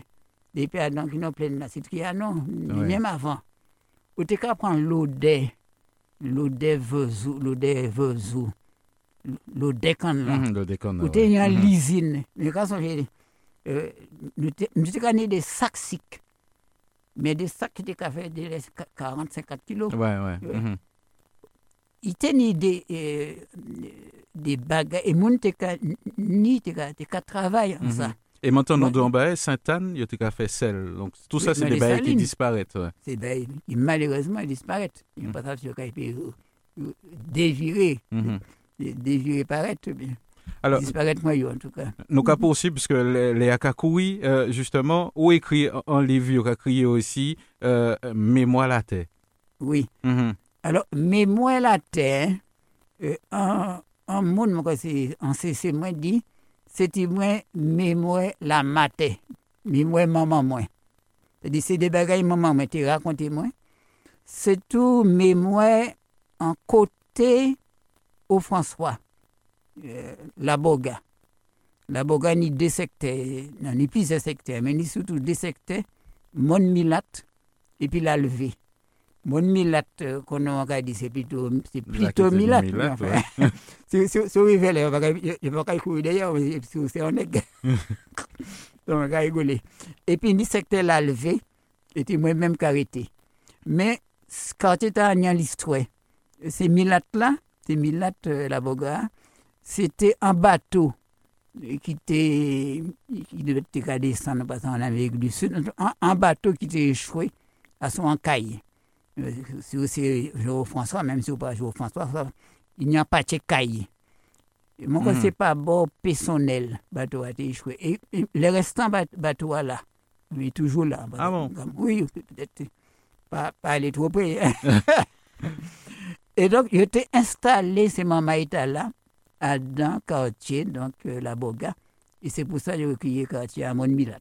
depuis Adam qui nous plein de la Citrianon, Ouais. même avant, on était qu'à prendre l'odeur, l'odeur vezou, l'odeur vezou, là. Ouais. une Mhm. lysine. Mais quand on fait, euh, nous t'es gagné des sacs sics. Mais des sacs qui étaient des 40-50 kilos. Ouais, ouais. Ouais. mhm. Tenait des, euh, des bagages, et moun te ka, ni te ka, te ka travail en Mhm. ça. Et maintenant, Ouais. en bas, Sainte-Anne, il y a fait sel. Donc, tout ça, c'est mais des bails qui disparaissent. ouais. C'est ben, ils, malheureusement, ils disparaissent. Ils Mhm. n'ont pas sur qu'ils peuvent euh, dévirer, Mhm. dévirer paraître, bien. Alors, disparaître moi, en tout cas. Nous avons aussi, puisque les, les Akakoui, euh, justement, ont écrit un livre, ils ont crié aussi euh, Mémoire la terre. Oui. Mhm. Alors, mais moi, la terre, euh, un, un monde, moi, en c'est moi dit, c'était moi, mais moi, la maté. Mais moi, maman, moi. C'est-à-dire, c'est des bagages, maman, moi, tu raconté moi. c'est tout mémoire en côté au François, euh, la Boga. La Boga ni deux secteurs, non, ni plusieurs secteurs, mais ni surtout deux Mon Milat et puis la levée. Mon Milat, euh, qu'on a dit, c'est plutôt, c'est plutôt Milat. Milat, enfin. ouais. Si là, je ne vais pas courir d'ailleurs, c'est un nègre. Donc, on va rigoler. Et puis, ni secteur la levé, et moi-même arrêté. Mais, quand tu as l'histoire, ces Milat là, ces Milat, euh, la Boga, c'était un bateau qui était, qui devait descendre en Amérique du Sud, un, un bateau qui était échoué à son encaille. Si c'est François, même si vous pas François, ça, il n'y a pas de. Et Mon mm c'est pas bon personnel, bateau a été échoué. Et, et le restant bat- bateau là, il est toujours là. Ah bon? Comme- Oui, peut-être pas, pas aller trop près. et donc, il était installé, ces mamaïtas là, à dans le quartier, donc euh, la Boga. Et c'est pour ça que j'ai recueilli le quartier à Milat.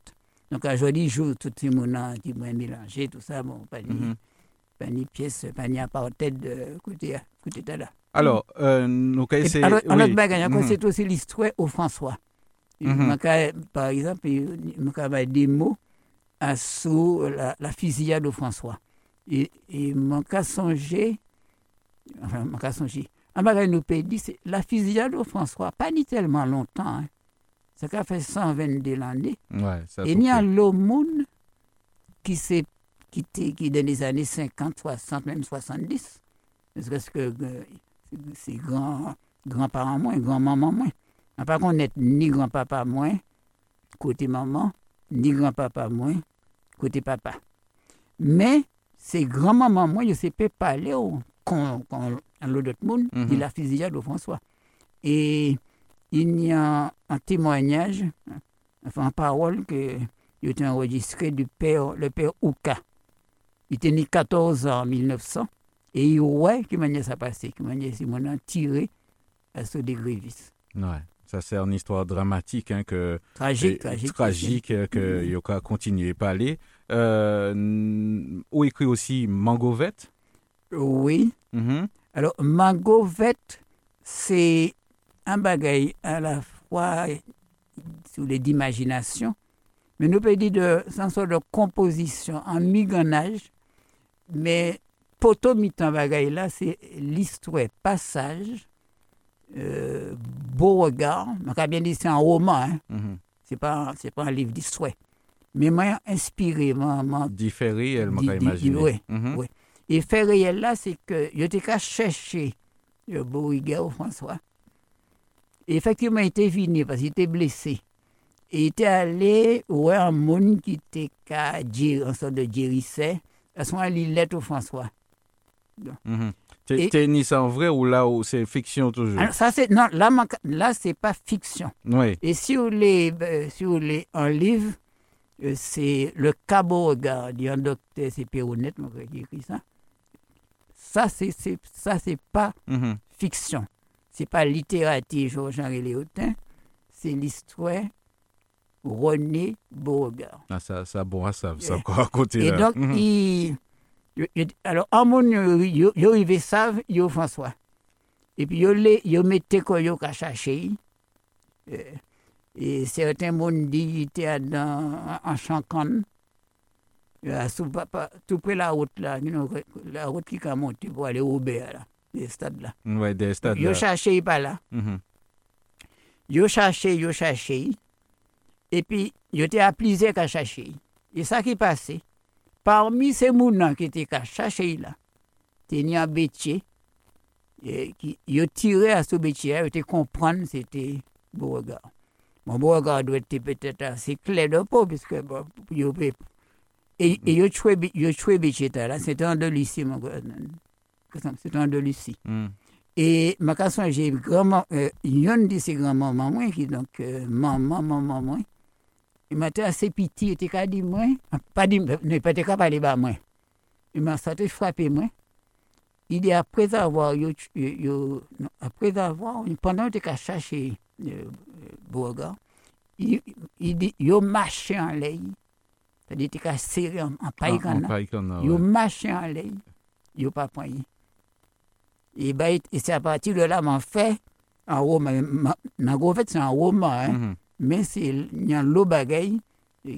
Donc, aujourd'hui, je joue tout ces gens qui m'ont mélangé, tout ça, bon, pas ni, Mhm. Pas ni pièce, pas ni apartheid de côté, côté de là. Alors, euh, nous c'est... alors, oui. un autre bagage, encore, Mhm. c'est aussi l'histoire au François. Mhm. Moi, quand- Par exemple, il des mots à sous la, la fusillade au François. Et, et mon cas songé, enfin, mon cas songé, un bagage nous peut dire, c'est la fusillade au François, pas ni tellement longtemps. Hein. Ça a fait 122 l'année. Ouais, Et il y a l'aumône qui s'est qui, était- qui dans les années 50, 60, même 70. Parce que euh, c'est grand, grands-parents moins, grand-maman moins. On pas connaître ni grand-papa moins, côté maman, ni grand-papa moins, côté papa. Mais ces grand-maman moins, je ne sais pas parler au- quand, quand l'autre monde, Mhm. il a au François. Et il y a un témoignage, enfin en parole que été enregistré du père, le père Ouka. Il était né 14 ans en 1900 et il ouais qui manière ça passé, qui manière si mon tiré à ce des grévistes. Ouais, ça c'est une histoire dramatique hein, que Tragique, et- tragique. tragique que Mhm. Yoka continue à parler. Euh, ou écrit aussi Mangovet. Oui. Mhm. Alors, Mangovet, c'est un bagage à la fois sur les d'imagination, mais nous peut dire de, sorte de composition en miganage, mais poto mitan bagage là, c'est l'histoire, passage, euh, beau regard, on peut bien dire c'est un roman, hein, c'est pas, c'est pas un livre d'histoire, mais moi inspiré, moi, Différé, elle m'a imaginé. ouais, Mhm. ouais. Et fait réel là, c'est que je t'ai qu'à chercher le Bouriguet au François. Et effectivement, il était venu parce qu'il était blessé. Et il était allé voir un monde qui était qu'à dire, en sorte de guérissait. À ce moment-là, il lettre au François. T'es ni ça en vrai ou là où c'est fiction toujours? Alors, ça, c'est, non, là, là, c'est pas fiction. Oui. Et si vous voulez, euh, si vous voulez un livre, euh, c'est Le cas Beauregard, dit un docteur, c'est Péronette, qui écrit ça. Ça, c'est, c'est, ça, c'est pas Mhm. fiction. C'est pas littérature Georges-Henri Léotin, c'est l'histoire René Beauregard. Ah, ça, ça, bon, à ça, ça, encore à côté. Et là. donc, mm -hmm. il, il- alors, en mon, yo, yo, il savent, yo, François. Et puis, yo, le, yo, mettait quoi, yo, qu'à chercher. Euh, et certains monde dit, était dans, en Chancan. Euh, sous, tout près la route, là, you know, la route qui a monté pour aller au Béa, là, des stades, là. Mm, ouais, des stades, là. Yo, cherché, pas là. Mm -hmm. Yo, cherché, yo, cherché. Et puis, yo était à plusieurs. Et ça qui passait, parmi ces mounans qui étaient chercher là, il y a un bétier, et qui, yo tiré à ce bétier, yo était comprendre c'était Beauregard. Bon, Beauregard doit être peut-être assez clair de peau, puisque bon, peut- et, et yo tué, bétier là, c'était en Lucie, mon gars. C'était en Lucie. Mhm. Et ma question, j'ai grand euh, une de ces grands-mamans, qui donc, euh, maman, maman, moi, il m'a assez pitié, il était qu'à dire, moi, pas dit, ne pas qu'à parler, bah, moi. Il m'a sorti frappé, moi. Il dit, après avoir, yo, yo, après avoir, pendant qu'il était qu'à chercher euh, il, il dit, yo marché en l'air. C'est-à-dire, il était qu'à serrer en, en paille Ah, en qu'on a. a, marché en l'air. yo pas point. Et, ben, et c'est à partir de là, m'en fait un roman. En fait, c'est un roman, hein, Mhm. Mais c'est a l'eau bagaille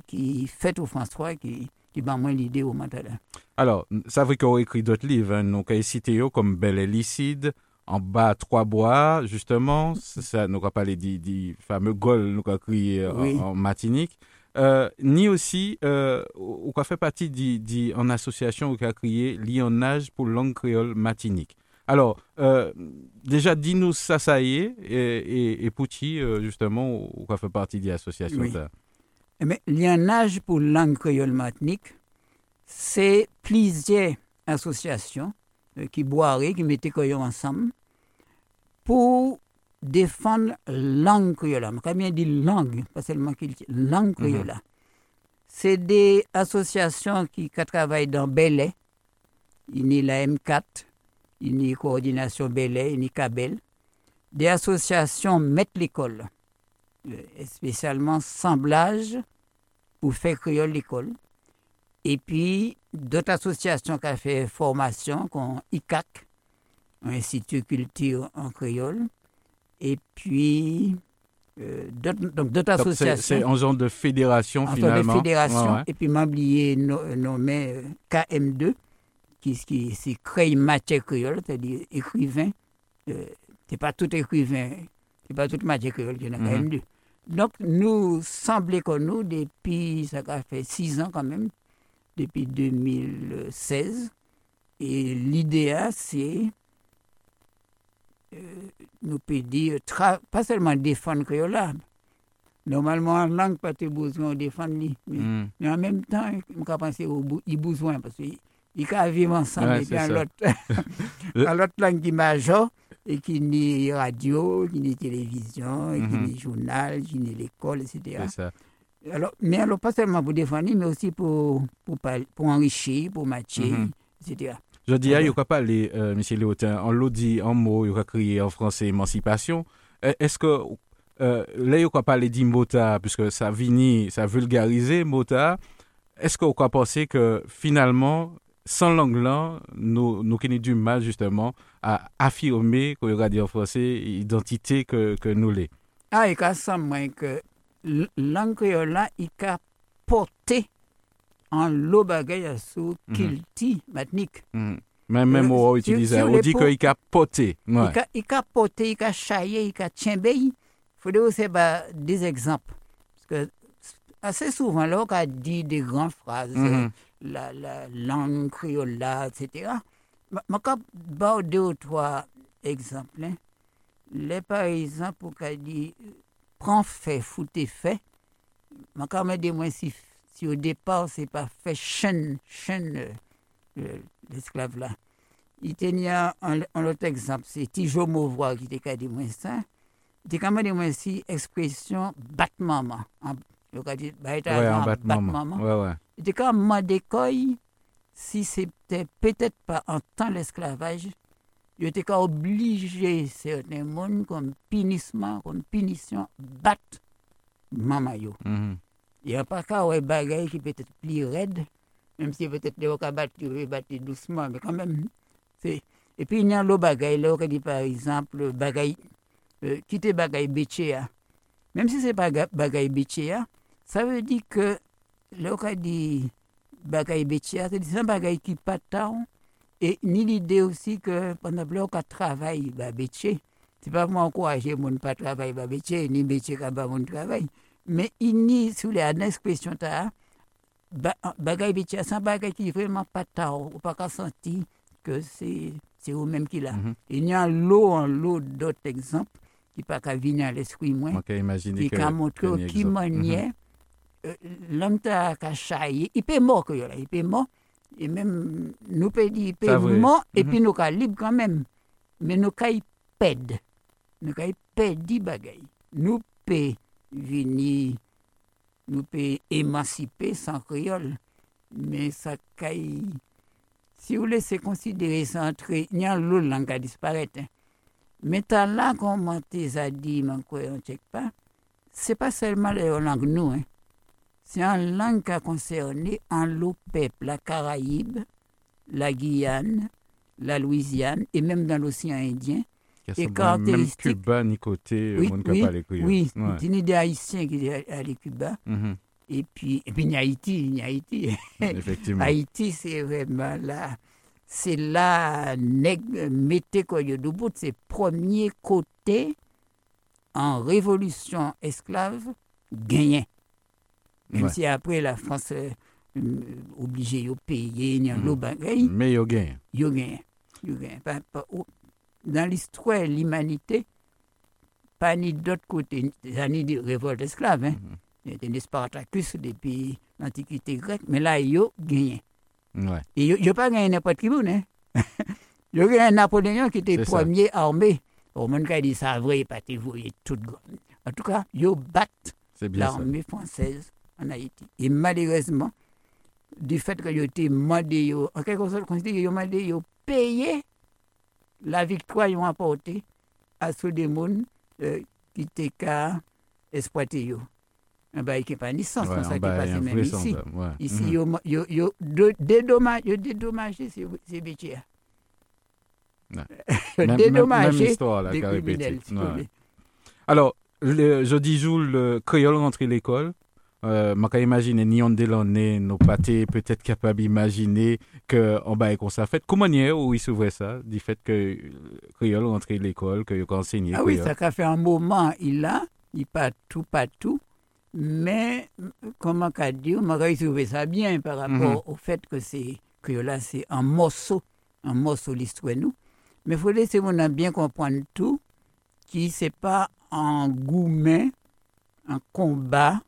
qui fait au François qui qui m'a moins l'idée au mental. Alors, ça veut qu'on écrit d'autres livres. Hein. Donc, il cité comme Belle et Licide, En bas, Trois Bois, justement. Ça, nous avons parlé du, du fameux Gaulle, nous avons crié en, Oui. en Martinique. Euh, ni aussi, euh, ou qu'on fait partie du, du- en association qui a créé Lionnage pour langue créole Martinique. Alors, euh, déjà, dis-nous ça, ça y est, et, et, et Pouti, euh, justement, ou qu'on fait partie de l'association. Oui. ça. Mais lionnage pour langue créole martinique, c'est plusieurs associations euh, qui boiraient, qui mettaient créole ensemble pour défendre langue créole. Quand bien dit langue, pas seulement qu'il dit langue créole. C'est des associations qui, qui travaillent dans Belay. Il y a la M4, a Coordination Belay, a Cabel. Des associations mettent l'école, euh, spécialement Semblage pour faire créole l'école. Et puis, d'autres associations qui ont fait formation, comme ICAC, Institut Culture en créole. Et puis, euh, d'autres associations C'est un genre de fédération, entre finalement. Ouais, ouais. Et puis, no- nommé euh, KM2, qui, qui crée matière créole, c'est-à-dire écrivain. Euh, c'est pas tout écrivain, c'est pas toute matière créole qui est dans Mhm. KM2. Donc, nous semblait que nous, depuis, ça a fait six ans quand même, depuis 2016, et l'idée, c'est, euh, nous peut dire, pas seulement défendre créole, normalement, en langue, pas de besoin de défendre, lui, mais, Mm. mais en même temps, je pense au bou- il besoin, parce qu'il il peut vivre ensemble, Ouais, et ça. l'autre, l'autre langue qui major, et qui n'est radio, qui n'est télévision, et qui Mhm. n'est journal, qui n'est l'école, etc. Ça. Alors, mais alors, pas seulement pour défendre, mais aussi pour, pour, pour enrichir, pour matcher, Mhm. etc. Je dis, il n'y a pas parler, euh, M. Léotin, on l'a dit en mots, il a crié en français émancipation. Euh, Est-ce que euh, là, il n'y a pas parler d'Imota, puisque ça vini, ça vulgarisé Mota. Est-ce qu'on peut penser que finalement, sans langue là, nous, nous avons du mal justement à affirmer aura dit en français l'identité que, que nous l'est Ah, et qu'à ça, moi, que langue créole là, il a porté en l'eau bagaille sous Mhm. kilti matnik. Mhm. Même, même Euh, on sur- utilise, sur on dit qu'il a. Ouais. Il a- Il porté, il a chaillé, il a tchimbé. Il faudrait aussi bah, des exemples. Parce que assez souvent, là, on a dit des grandes phrases, Mhm. euh, la, la langue créole là, etc. Je vais deux ou trois exemples. hein. Les, par pour qu'on dit prends fait, foutez fait. Je vais me moi, si, si au départ, c'est pas fait chaîne, chaîne, euh, l'esclave là. Il tenait un, un autre exemple, c'est Tijo Mauvois qui était dit moi ça. Il même dit moi si expression bat maman. En- Il a dit il a Ouais, dit, en en bat bat maman. si c'était peut-être pas en temps l'esclavage, il était quand obligé certains monde comme punissement, comme punition, battre maman yo. Plus raide, même si peut-être les doucement, mais quand même. c'est Et puis il y a l'autre bagaille, là, dit par exemple, bagaille, euh, quitter bagaille béchéa. Même si c'est pas bagaille ça veut dire que, là, on dit bagaille béchéa, c'est un bagaille qui pas tant, et ni l'idée aussi que pendant que on travaille, bah, béché, c'est pas moi encourager mon pas travailler, bah, béché, ni béché, quand pas mon travail. Mais il n'y sous les expressions ta ba- bagay bitia sans bagay qui vraiment pas tard ou pas qu'à sentir que c'est c'est eux même qui l'a. Mhm. il y a l'eau en l'eau d'autres exemples qui pas qu'à venir à l'esprit moins On peut imaginer qui qu'a montré qui manière l'homme t'a qu'à chailler il peut mort que là il peut mort et même nous peut dire vrai. mort et Mhm. puis nous libre quand même mais nous y perdre nous qu'à y perdre des bagailles nous peut venir nous peut émanciper sans créole mais ça qu'à si vous laissez considérer ça entre il y a l'autre langue qui disparaît hein. mais t'as là comment tu as dit man quoi on check pas c'est pas seulement la langue nous hein. C'est une langue qui a concerné en l'eau peuple la Caraïbe la Guyane la Louisiane et même dans l'océan Indien. Et ça, Même caractéristique- Cuba, ni côté, Oui, le monde oui, parle créole. oui, Ouais. c'est une idée haïtien qui allé Cuba. Mhm. Et puis, et puis il y a Haïti, il Haïti. Effectivement. Haïti, c'est vraiment là. C'est là, mettez quoi yo debout, c'est premier côté en révolution esclave gagné. Même Ouais. si après la France euh, euh, obligée de payer, il y a bagaille, Mais il gagne. au- Dans l'histoire de l'humanité, pas ni d'autre côté, ni de révolte esclave. Hein. Mhm. Il y a des Spartacus depuis l'Antiquité grecque, mais là, yo gagné. Ouais. Et je n'ai pas gagné n'importe qui, hein. J'ai gagné Napoléon qui était ça. premier armé. Au monde qui a dit ça, vrai, pas tout. En tout cas, ils battent l'armée française en Haïti. Et malheureusement, du fait que ils été demandé, yo- en quelque sorte, ont demandé, ils ont payé la victoire qu'ils ont apportée à ceux des gens euh, qui étaient. Un bail qui n'est pas ni sens, Ouais, ça qui passe même ici. ouais. Ici, yo, yo, de- dédommage- yo dédommagé ces ces même- dédommagé même histoire, là, des qui a répété. criminels, si vous Ouais. voulez. Alors, le jeudi jour, le créole rentré l'école. Euh, je peux imaginer, ni on de l'année, nos pâtés peut-être capable d'imaginer qu'on va comme ça fait. Comment est où il s'ouvrait ça, du fait que le créole rentré l'école, que il enseigné Ah oui, créole? ça a fait un moment, il a, il pas tout, pas tout. Mais, comment qu'a dit, on m'a trouvé ça bien par rapport Mhm. au fait que c'est que là, c'est un morceau, un morceau l'histoire nous. Mais il faut laisser mon bien comprendre tout, qui c'est pas un gourmet, un combat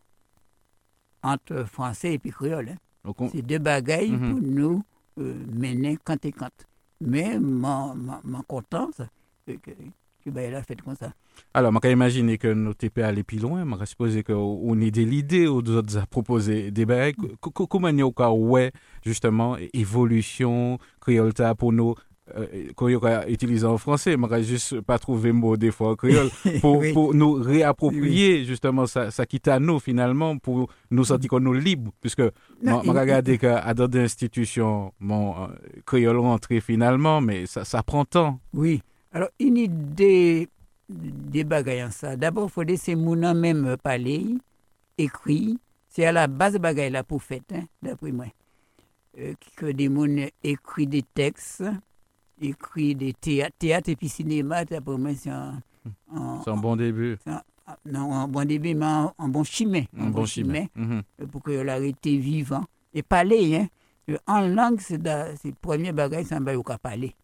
entre français et puis créole. hein. On- C'est deux bagailles Mhm. pour nous euh, mener quand et quand. Mais mon content que, que, que ben, elle a fait comme ça. Alors, je imaginer que nous TP aller plus loin. Je supposer qu'on ait des idées ou d'autres à proposer des co- Comment est-ce qu'on ouais, justement, évolution, créole pour nous, qu'on y aura utilisé en français, je vais juste pas trouver mot des fois en créole, pour, Oui. pour nous réapproprier justement ça, ça quitte à nous finalement, pour nous sentir qu'on nous libre, puisque Non, je il- regarde qu'à dans des institutions, mon euh, créole rentré finalement, mais ça, ça prend temps. Oui. Alors, une idée des bagailles en ça. D'abord, il faut laisser mon nom même parler, écrit. C'est à la base bagaille là pour faire, hein, d'après moi. Euh, que des gens écrit des textes, écrit des théâtres, théâtre et puis cinéma, moi, c'est un, bon début, un- non, un bon début, mais un, un bon chimé. un bon chimé. Mhm. euh, pour que l'arrêté vivant. Et parler, hein. Euh, En langue, c'est le premier bagage, c'est un bagage qu'on parler.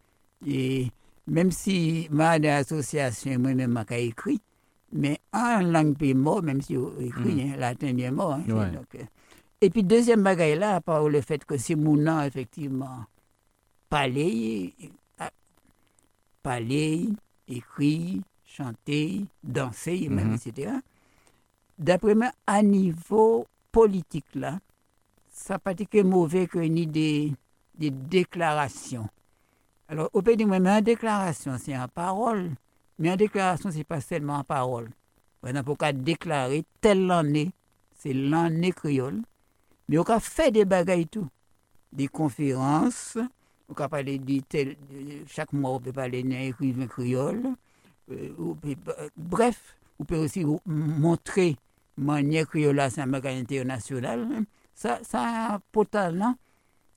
Et même si ma dans l'association, moi-même, je écrit, mais en langue pays mort, même si on écrit, hein, latin bien mort. hein. Ouais. Donc, euh, et puis, deuxième bagage là, à part le fait que c'est mon nom, effectivement, parler, euh, parler, écrire, chanter, danser, même, Mhm. etc. D'après moi, à niveau politique, là, ça n'a pas été que mauvais qu'une idée des déclarations. Alors, au pays de moi, mais en déclaration, c'est en parole. Mais en déclaration, ce n'est pas seulement en parole. Par exemple, on déclarer telle année, c'est l'année créole. Mais on peut faire des bagailles tout. Des conférences, on peut parler de tel, chaque mois, on peut parler d'un écrivain créole. Euh, peut- bref, on peut aussi montrer manière créole c'est un bagage international. hein. Ça, ça a un potalent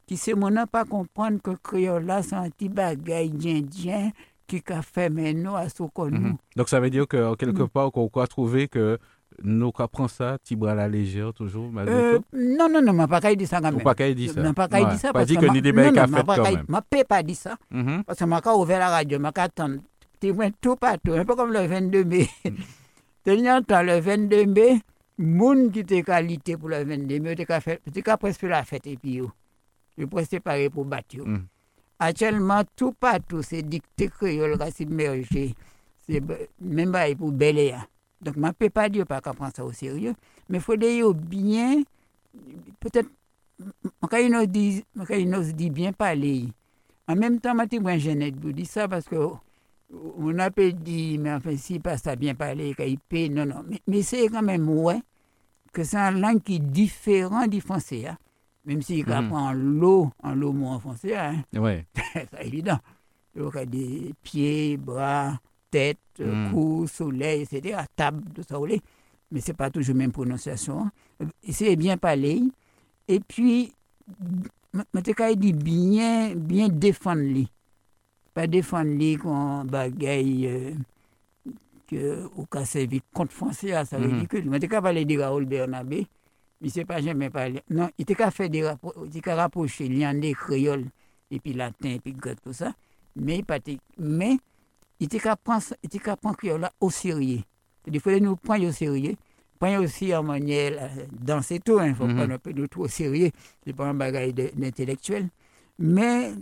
qui c'est mon pas comprendre que créole là, c'est un petit bagage indien qui a fait maintenant à ce qu'on nous. Donc ça veut dire que quelque Mhm. part, qu'on peut trouver que nous prend ça, tibra à la légère toujours, malgré Euh, tout? non, non, non, je pas qu'à dire ça quand même. pas qu'à dire ça. Je n'ai pas dire ça Pas parce dit que ni des pas quand même. ma paix pas dit ça. Parce que je n'ai ouvert la radio, je n'ai attendre. Témoin tout partout, un peu comme le 22 mai. Tenant temps, le 22 mai, moun qui était qualité pour le 22 mai, était qu'à presque la fête et puis. Je presque préparé pour battre. Mhm. Actuellement, tout partout, c'est dicté créole qui s'immergé. C'est même pas pour Beléa. Donc, je ne peux pas dire pas qu'on prend ça au sérieux, mais il faut dire bien, peut-être, quand il nous il dit bien parler. En même temps, je suis gêné vous dire ça parce que on a peut dit, mais enfin, si pas ça bien parler, qu'il paye, non, non. Mais, mais c'est quand même, ouais, que c'est une langue qui est différente du français. hein. Même s'il Mhm. apprend l'eau, en l'eau mot en français, hein, Ouais. c'est évident. Donc, des pieds, bras, tête, Mm. cou, soleil, etc. Table, tout ça, mais c'est pas toujours la même prononciation. hein. Essayez bien parler. Et puis, je dit bien, bien défendre. Pas défendre qu'on bagaille euh, au cas servi contre français, ça Mhm. dire que je n'ai pas parler de Raoul Bernabé, mais c'est pas jamais parlé. Non, il était qu'à faire des qu'à rapprocher lien des créoles et puis latin et puis grec tout ça, mais il pas été- mais il était qu'à prendre il prendre là au sérieux. Il fallait nous prendre au sérieux. Prendre aussi en manière euh, danser tout, il ne faut Mhm. pas un peu de tout au sérieux, c'est pas un bagage d'intellectuel. Mais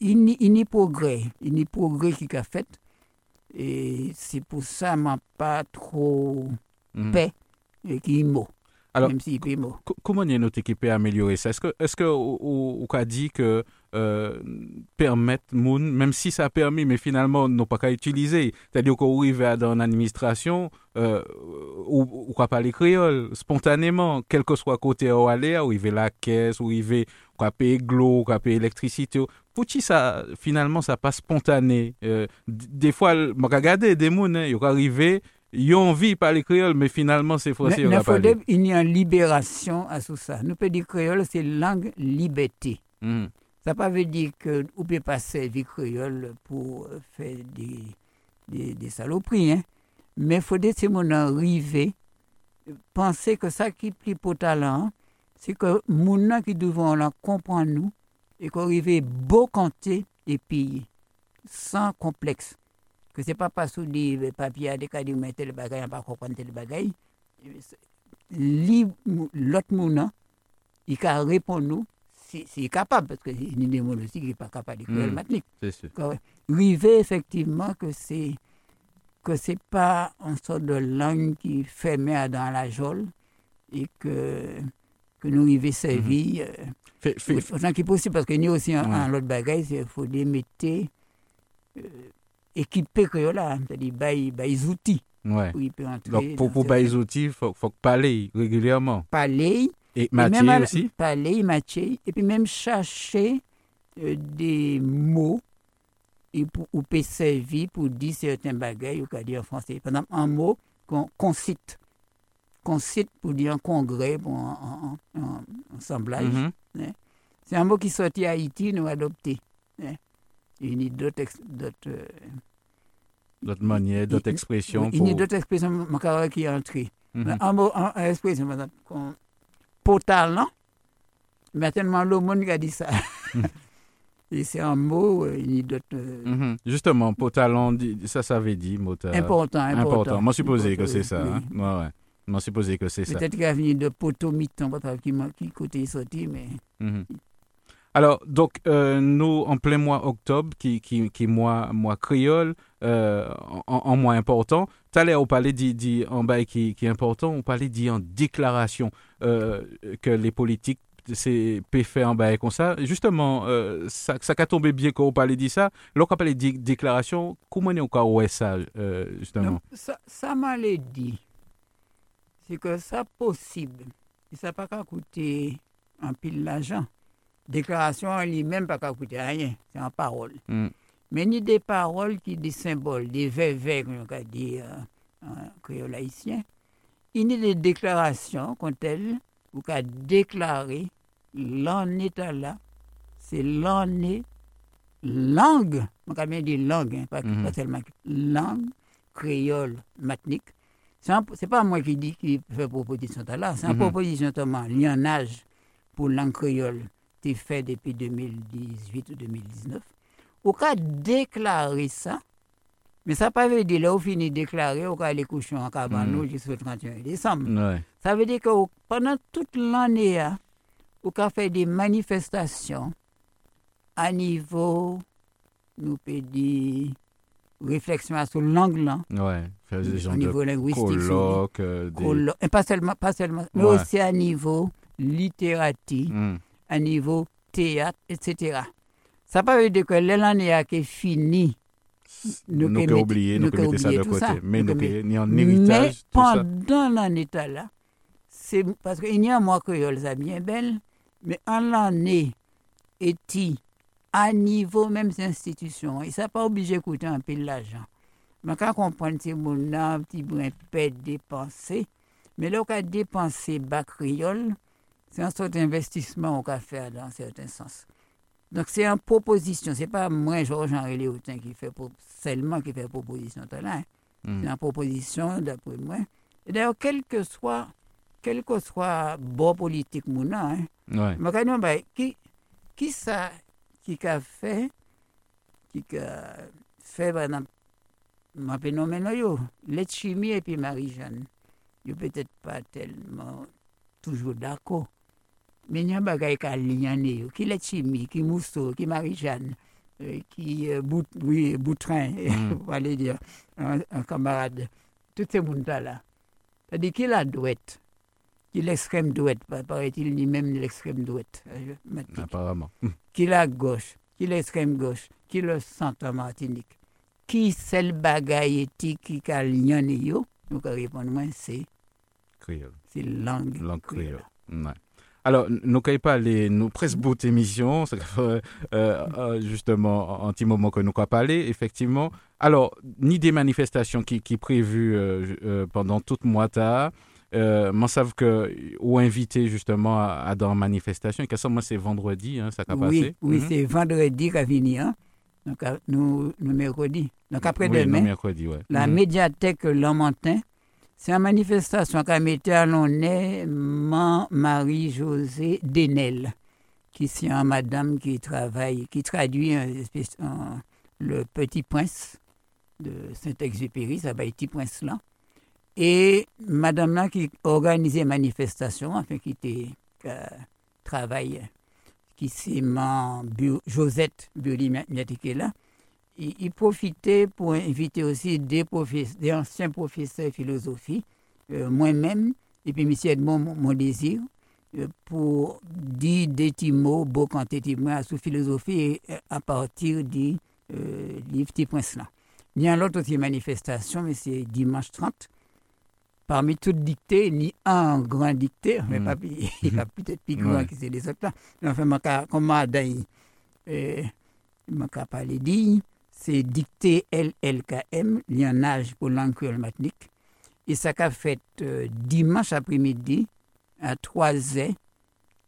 il n'y n'y progrès, il n'y progrès qui a fait. Et c'est pour ça que je pas trop Mhm. paix et qui est mot. Alors, même s'il. Co- Comment est notre équipe à améliorer ça? Est-ce que, est-ce que, ou, ou, dit que euh, permettre moun, même si ça a permis, mais finalement, n'ont pas qu'à utiliser. C'est-à-dire qu'on arrive dans l'administration, euh, ou, ou parler créole, spontanément, quel que soit côté où aller, il la caisse, il va, quoi payer l'eau, quoi payer l'électricité. Pour qui ça, finalement, ça passe spontané. Euh, des fois, je regarde des moun, hein, ils arrivent, ils ont envie de parler créole, mais finalement, c'est français, parler. faut il y a une libération à tout ça. Nous pouvons dire créole, c'est langue liberté. Mhm. Ça ne veut pas dire que vous ne pouvez pas servir créole pour faire des, des, des saloperies. Hein. Mais il faut que ces gens arriver, penser que ça qui plie pour talent, c'est que les gens qui devons la comprendre nous et qu'on arrive beau compter et payer sans complexe. Que ce n'est pas parce que des papiers à des cas de mettre le bagage, pas comprendre le bagage. L'autre monde, il peut répondre nous c'est c'est capable, parce qu'il y a des gens aussi qui ne sont pas capables d'écrire Mm. le mathématique. C'est sûr. River, effectivement, que c'est que c'est pas une sorte de langue qui fermée dans la geôle et que, que nous arrivons servir euh, Fait- fait- autant qu'il possible, parce qu'il y a aussi un, Ouais. un autre bagage, il faut les mettre euh, équipés que là, c'est-à-dire bail outils ouais. où il peut entrer. Donc, pour, pour outils, il faut, faut parler régulièrement. parler, Et à- aussi Parler, matcher, et puis même chercher euh, des mots et pour, ou peut servir pour dire certains bagages, ou qu'à dire en français. Par exemple, un mot qu'on concite. Concite pour dire un congrès, pour un, un- un- un assemblage. Mhm. C'est un mot qui sortit à Haïti, nous adopté. hein. Il y a d'autres euh, D'autres manières, d'autres expressions. il y a pour- d'autres expressions qui est entré. Mhm. Un mot, un, un expression, qu'on- pour talent, mais tellement le monde a dit ça. Et c'est un mot, euh, il y a d'autres. Mhm. Justement, potalon, dit- ça, ça avait dit, mot. important, important. Moi, supposé que c'est ça. Oui. Hein? Ouais, ouais. Moi, supposé que c'est ça. Peut-être qu'il a venu de potomiton, qui, m'a- qui côté sorti, mais. Mhm. Alors, donc, euh, nous, en plein mois octobre, qui, qui, qui mois, mois créole, euh, en, en mois important, l'heure, on parlait dit, en bail qui, qui est important, on parlait dit en déclaration euh, que les politiques c'est faire en bail comme ça. Justement, ça, ça a tombé bien quand on parlait de ça. Là, on parlait de déclaration, comment est-ce qu'on ouais ça, euh, justement? Ça, ça m'a dit. C'est que ça possible. Et ça n'a pas qu'à coûter un pile d'argent. Déclaration en lui-même pas qu'à coûter rien. C'est en parole. Mm. Mais ni des paroles qui des symboles, des vers comme on dit euh, en créole haïtien. Il y a des déclarations quand elles, vous qu'à déclarer l'en état là, c'est l'en est langue, on peut bien dire langue, hein, pas, Mhm. pas seulement langue, créole, matnique. C'est pas moi qui dis qui fait proposition là, c'est une Mhm. proposition de lionnage pour langue créole, c'est fait depuis 2018 ou 2019 au cas déclarer ça, mais ça ne veut pas dire là, au fini de déclarer, au cas aller coucher en cabane Mm. jusqu'au 31 décembre. Ouais. Ça veut dire que au- pendant toute l'année, hein, au cas fait des manifestations à niveau, nous peut dire, réflexion sur langue là, Ouais. Faire des au gens de niveau linguistique. colloques, euh, des... collo- et pas seulement, pas seulement, mais aussi à niveau littérature Mm. À niveau théâtre, etc. Ça ne veut pas dire que qui est finie. Nous met- oublier, nous mettre ça de côté. ça. Mais Nous en Mais héritage, ça. pendant l'année là, c'est parce qu'il y a moi créole, ça bien belle, mais en l'année, et à niveau même institutions. Et ça pas obligé de coûter un peu l'argent. Mais quand on comprend que mon un petit brin peut dépenser, mais là, on a dépensé bas créole, c'est un sort d'investissement qu'on a faire dans certains sens. Donc c'est une proposition, c'est pas moi, Georges-Henri Léotin, qui fait pour, seulement qui fait proposition là. Hein. Mm. C'est une proposition d'après moi. Et d'ailleurs, quel que soit, quel que soit bon politique mon hein, Ouais. mais ben, qui, qui ça, qui a fait, qui a fait, par exemple, ma phénomène, yo, les chimie et puis Marie-Jeanne, yo peut-être pas tellement toujours d'accord. Mais il y a des bagages qui ont lié, qui les chimie, qui Mousseau, qui Marie-Jeanne, euh, qui euh, Bout, oui, Boutrin, Mm. va aller dire, un, un camarade, tous ces gens-là. C'est-à-dire qu'il a douette, qu'il l'extrême douette, pa- paraît-il, ni même l'extrême douette. euh. Apparemment. Qui la gauche, qui l'extrême gauche, qui le centre Martinique. Qui c'est le bagaille qui a lié yo? Nous moi, c'est Créole. c'est langue. Langue créole. créole. Ouais. Alors, nous ne pas les nous presque bout émission, ça fait, euh, euh, justement un petit moment que nous avons parlé, effectivement. Alors, ni des manifestations qui qui prévues euh, euh, pendant toute mois tard. Euh, moi, savent que ou invité justement à, à dans manifestation. Et que ça, moi, c'est vendredi, hein, ça a Oui, passé. oui Mhm. c'est vendredi qu'a fini. Hein? Donc, nous, nous mercredi. Donc, après-demain, mercredi, ouais. la Mhm. médiathèque Lamantin. Manifestation qu'a mis à l'honneur Man- Marie-Josée Denel, qui est une madame qui un espèce- un- le Petit Prince de Saint-Exupéry, ça va être Petit Prince là. Et madame là qui organisait une manifestation, enfin qui était qui travaille, qui c'est man Josette Bioli il profitait pour inviter aussi des, professe- des anciens professeurs de philosophie, euh, moi-même, et puis M. Edmond Mon- mon désir, euh, pour dire des petits mots, beaux témoins sur philosophie euh, à partir du euh, livre Petit Prince là. Il y a l'autre aussi manifestation, mais c'est dimanche 30. Parmi toutes dictées, ni un grand dicté, mais Mm. pas, il va peut-être plus grand Ouais. que c'est les autres là. Enfin, moi, quand- comme Madame, euh, ma parler dit, c'est dicté LLKM, lienage pour langue créole matinique. Et ça qu'a fait euh, dimanche après-midi à 3 h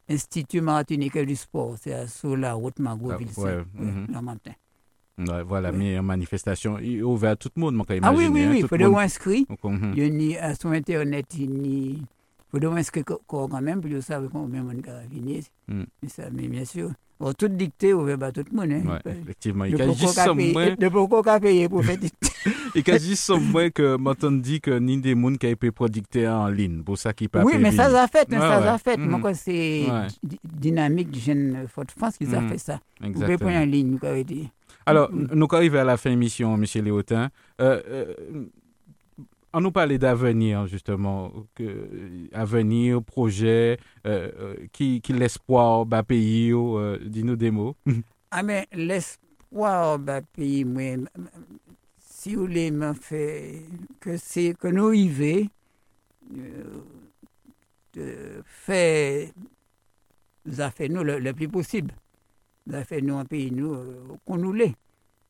Institut Martiniquais du Sport, c'est à- sur la route Margot-Ville. Ah, ouais, mhm. Lamentin. Ouais, voilà, Ouais. mais en manifestation, il est ouvert à tout le monde, moi, Ah oui, imaginer, oui, hein, oui, il faut le inscrire. Mhm. Il y a ni, à son Internet, il y faut co- quand même, puis vous savez combien monde va venir. Mais, ça, mais bien sûr, bon, toute dictée ouvert à tout le monde. Hein. Ouais, effectivement. Il y a juste moins, de pourquoi payé pour faire dictée. il y a juste moins que m'entend dit que ni des monde qui a été producté en ligne, pour ça qui pas Oui, mais ça, ça a fait, hein, Ouais, ça, a fait. Mhm. Moi, quoi, c'est dynamique du jeune Fort-France qui a Mhm. fait ça. Vous pouvez prendre en ligne, vous avez dit. Alors, nous arrivons à la fin de l'émission, M. Léotin. Euh, euh, on nous parlait d'avenir, justement, avenir, projet, euh, euh, qui, qui l'espoir, bah, pays, euh, dis-nous des mots. Ah, mais l'espoir, bah, pays, moi, si vous voulez me faire que c'est que nous arrivons euh, de faire, nous a fait nous le, plus possible. Nous a fait nous un pays, nous, euh, qu'on nous l'est.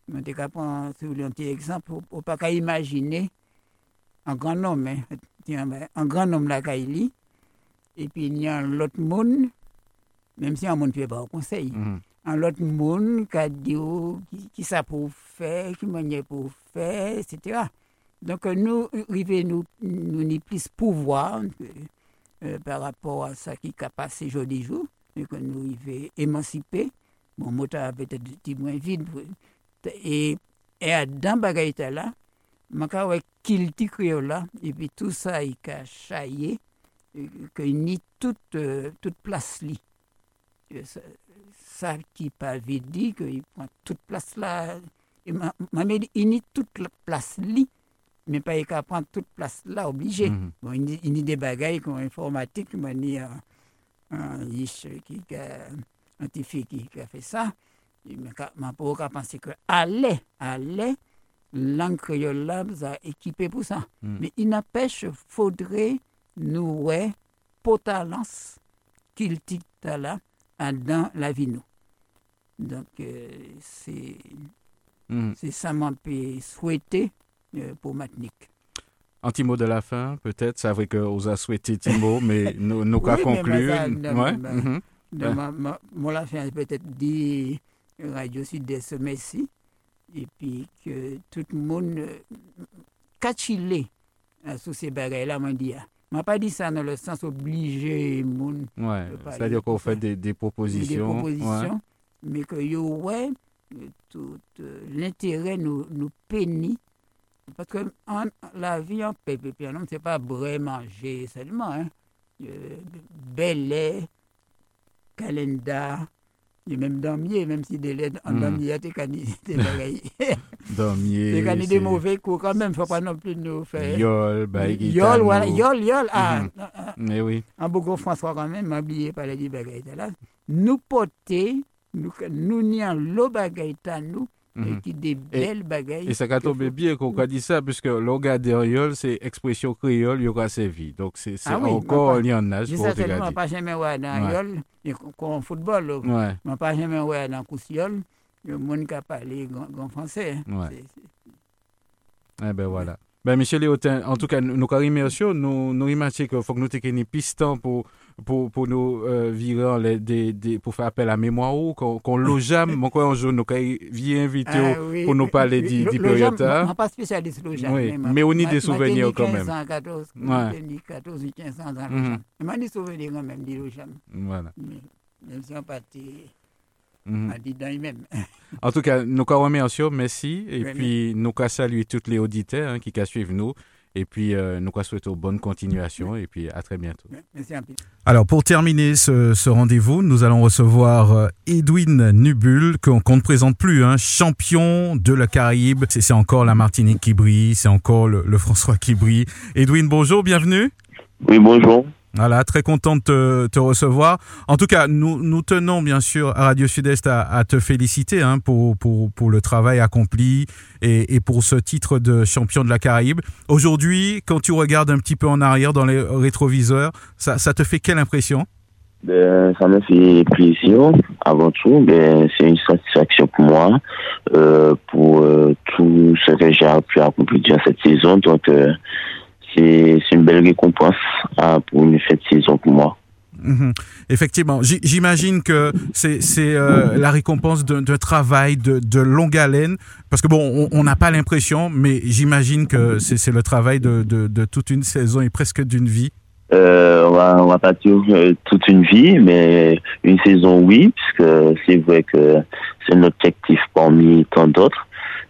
Mais si vous voulez un petit exemple, on ne pas qu'à imaginer un grand homme, hein, un grand homme là, Kaili, et puis il y a l'autre monde, même si un monde ne fait pas au conseil Mhm. un l'autre monde qui a dit oh, qui, qui ça pour faire, qui manière pour faire, etc. Donc euh, nous, arrivons, nous, nous ni plus pouvoir euh, euh, par rapport à ça qui a passé joli jour, et que nous arrivons émancipés. Mon mot a peut-être un petit moins vide. Et, et à dans là, ti créole là, et puis tout ça, il a chaillé, qu'il n'y toute, toute place li. Ça- ça qui pas dire qu'il prend toute place là. Et ma- ma mère dit, il n'y toute la place li, mais pas il qu'à prendre toute place là, obligé. Mhm. Bon, il il a des bagailles comme informatique, il y a un riche qui a, un qui, a fait ça. Ka- ma qu'à penser que allez, allez, là, vous a équipé pour ça. Mhm. Mais il n'empêche, faudrait nous ouais, potalance qu'il là, dans la vie nous. Donc, euh, c'est c'est ça m'a pu souhaiter euh, pour Matnik. Un petit mot de la fin, peut-être. C'est vrai qu'on a souhaité Timo, mais nous nous Oui, conclure. moi, mhm. De ma, moi, la fin, peut-être dit Radio Sud-Est merci. Et puis que tout le monde euh, catchilé euh, sous ces bagailles-là, m'a dit. ah. m'a pas dit ça dans le sens obligé, Ouais, c'est-à-dire qu'on fait des, des des propositions. propositions, mais que yo, ouais, euh, tout euh, l'intérêt nous, nous pénit. Parce que en- la vie en puis un homme, c'est pas vrai manger seulement. Hein. Euh, bel calendar, et même damier, même si des laits en t'es cani des bagailles. Ouais. Dormier. T'es cani des mauvais coups quand même, faut pas non plus nous faire. Yol, bah, Yol, voilà, yol, yol. Ah, Mhm. ah, ah, Mais oui. en beaucoup François quand même, oublié par les bagailles. Nous porter, nous, nous nions le bagaille Mhm. qui des belles bagailles. Et ça a tombé bien qu'on a dit ça, puisque gars derrière, c'est expression créole, il y aura servi. Donc, c'est Ah oui, encore y en Je pour sais te garder. pas jamais ouais dans Ouais. qu'on football. Ouais, pas jamais ouais dans coussiol. Le monde qui a parlé grand, français. Ouais. Eh ben voilà. Ben, Michel Léotin, en tout cas, nous nous remercions. Nous, nous remercions qu'il faut que nous ayons pistons pour, pour, pour nous euh, virer en les- des, des, pour faire appel à mémoire ou qu'on qu'on logame. Mon quoi, un jour, nous Ah oui, pour nous parler oui, du le jam, période, moi, pas spécialiste Oui, moi- mais on y moi- des souvenirs quand même. 1514, Ouais. j'ai dit 14 ou 15 ans dans. Mais moi, des souvenirs quand même. Voilà. Mais on Mhm. on. En tout cas, nous remercions, merci. Et Oui, puis, nous saluer tous les auditeurs hein, qui qui suivent nous. Et puis, euh, nous vous souhaitons bonne continuation. Et puis, à très bientôt. Merci un peu. Alors, pour terminer ce, ce rendez-vous, nous allons recevoir euh, Edwin Nubul, qu'on qu'on ne présente plus, hein, champion de la Caraïbe. C'est c'est encore la Martinique qui brille, c'est encore le, le François qui brille. Edwin, bonjour, bienvenue. Oui, bonjour. Voilà, très content de te, recevoir. En tout cas, nous, nous tenons bien sûr à Radio Sud-Est à, te féliciter hein, pour, pour, pour le travail accompli et, pour ce titre de champion de la Caraïbe. Aujourd'hui, quand tu regardes un petit peu en arrière dans les rétroviseurs, ça, te fait quelle impression? Ben, ça me fait plaisir. Avant tout, ben, c'est une satisfaction pour moi, euh, pour euh, tout ce que j'ai pu accomplir cette saison. Donc, euh, c'est une belle récompense ah, pour une fête saison pour moi. Mhm. Effectivement, j'imagine que c'est euh, la récompense d'un travail de, de longue haleine, parce que bon, on- n'a pas l'impression, mais j'imagine que c'est le travail de, de, de toute une saison et presque d'une vie. Euh, on va, on va pas dire euh, toute une vie, mais une saison, oui, puisque c'est vrai que c'est notre objectif parmi tant d'autres.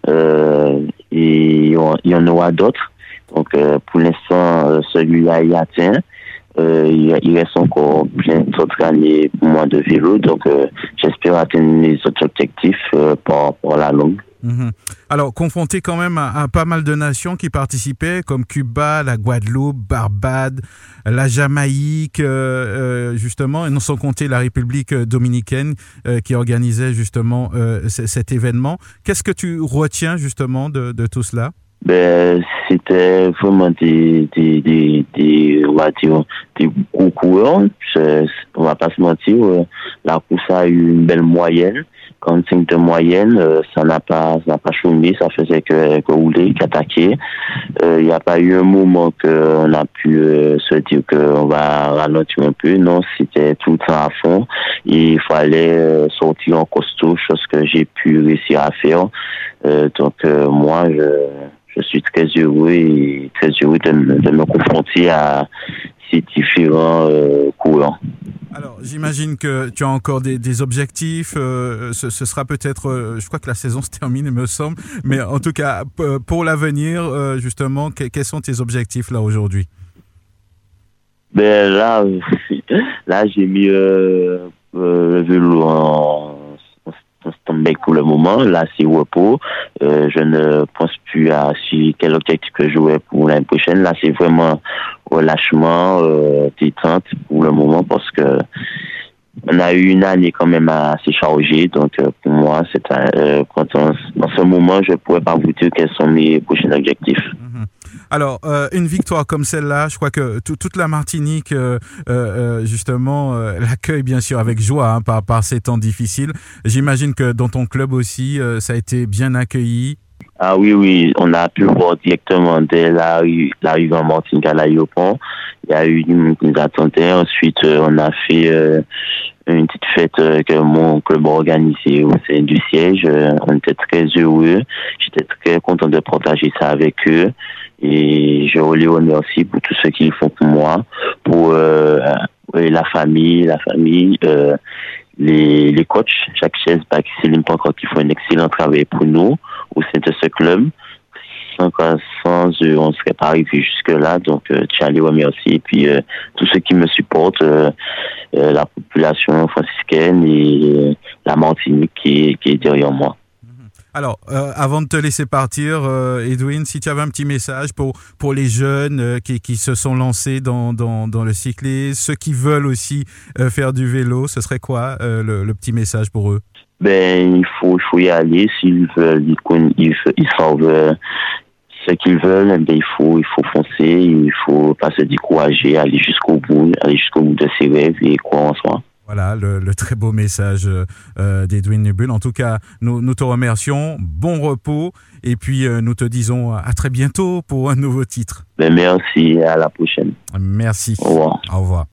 Euh, et il y en aura d'autres. Donc, euh, pour l'instant, euh, celui-là est atteint. Euh, il, il reste encore plein d'autres années pour de vélo. Donc, euh, j'espère atteindre les autres objectifs euh, par, la longue. Mhm. Alors, confronté quand même à, pas mal de nations qui participaient, comme Cuba, la Guadeloupe, Barbade, la Jamaïque, justement, et non sans compter la République dominicaine qui organisait justement cet événement. Qu'est-ce que tu retiens justement de tout cela? Ben, c'était vraiment des, des, des, des, on va dire, des coureurs. Je- on va pas se mentir, euh, la course a eu une belle moyenne. 45 de moyenne, euh, ça n'a pas, ça n'a pas chômé, ça faisait que, que rouler, qu'attaquer. Euh, Il n'y a pas eu un moment qu'on a pu euh, se dire qu'on va ralentir un peu. Non, c'était tout le temps à fond. Il fallait sortir en costaud, chose que j'ai pu réussir à faire. Donc, moi, je, suis très heureux et très heureux de me confronter à ces différents euh, courants. Alors, j'imagine que tu as encore des, des objectifs. euh, ce, ce sera peut-être, euh, je crois que la saison se termine, il me semble. Mais en tout cas, pour l'avenir, euh, justement, que- quels sont tes objectifs là aujourd'hui? Ben là, là j'ai mis le vélo en pour le moment. Là, c'est repos. Euh, je ne pense plus à si quel objectif que j'aurai pour l'année prochaine. Là, c'est vraiment relâchement, euh, détente pour le moment parce que on a eu une année quand même assez chargée. Donc, euh, pour moi, c'est euh, quand dans ce moment, je pourrais pas vous dire quels sont mes prochains objectifs. Mhm. Alors, euh, une victoire comme celle-là, je crois que toute la Martinique, euh, euh, justement, l'accueille bien sûr avec joie hein, par, par ces temps difficiles. J'imagine que dans ton club aussi, ça a été bien accueilli. Ah oui, oui, on a pu voir directement dès l'arrivée en Martinique à l'aéroport. Il y a eu une. Ensuite, on a fait une petite fête que mon club a organisée au sein du siège. On était très heureux. J'étais très content de partager ça avec eux. Et je les remercie pour tout ce qu'ils font pour moi, pour euh, la famille, la famille, euh, les, les coachs, Jacques Chaise, Céline Pancroc, qui font un excellent travail pour nous au sein de ce club. Sans, sans eux, on ne serait pas arrivé jusque-là. Donc, euh, les remercier. Et puis, euh, tous ceux qui me supportent, euh, la population franciscaine et la Martinique qui, qui est derrière moi. Alors, euh, avant de te laisser partir, euh, Edwin, si tu avais un petit message pour, pour les jeunes euh, qui, qui se sont lancés dans, dans, dans le cyclisme, ceux qui veulent aussi faire du vélo, ce serait quoi le, le, petit message pour eux? Ben, il faut, il faut y aller. S'ils veulent, ils, savent ce qu'ils veulent, ben, il faut, il faut foncer, il faut pas se décourager, aller jusqu'au bout, aller jusqu'au bout de ses rêves et croire en soi. Voilà le, très beau message euh, d'Edwin Nubul. En tout cas, nous, nous, te remercions. Bon repos. Et puis, euh, nous te disons à très bientôt pour un nouveau titre. Ben, merci. À la prochaine. Merci. Au revoir. Au revoir.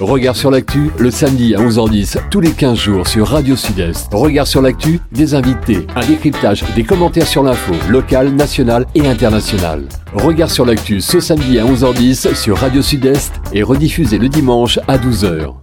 Regard sur l'actu, le samedi à 11h10, tous les 15 jours sur Radio Sud-Est. Regard sur l'actu, des invités, un décryptage, des commentaires sur l'info, locale, nationale et internationale. Regard sur l'actu ce samedi à 11h10 sur Radio Sud-Est et rediffusé le dimanche à 12h.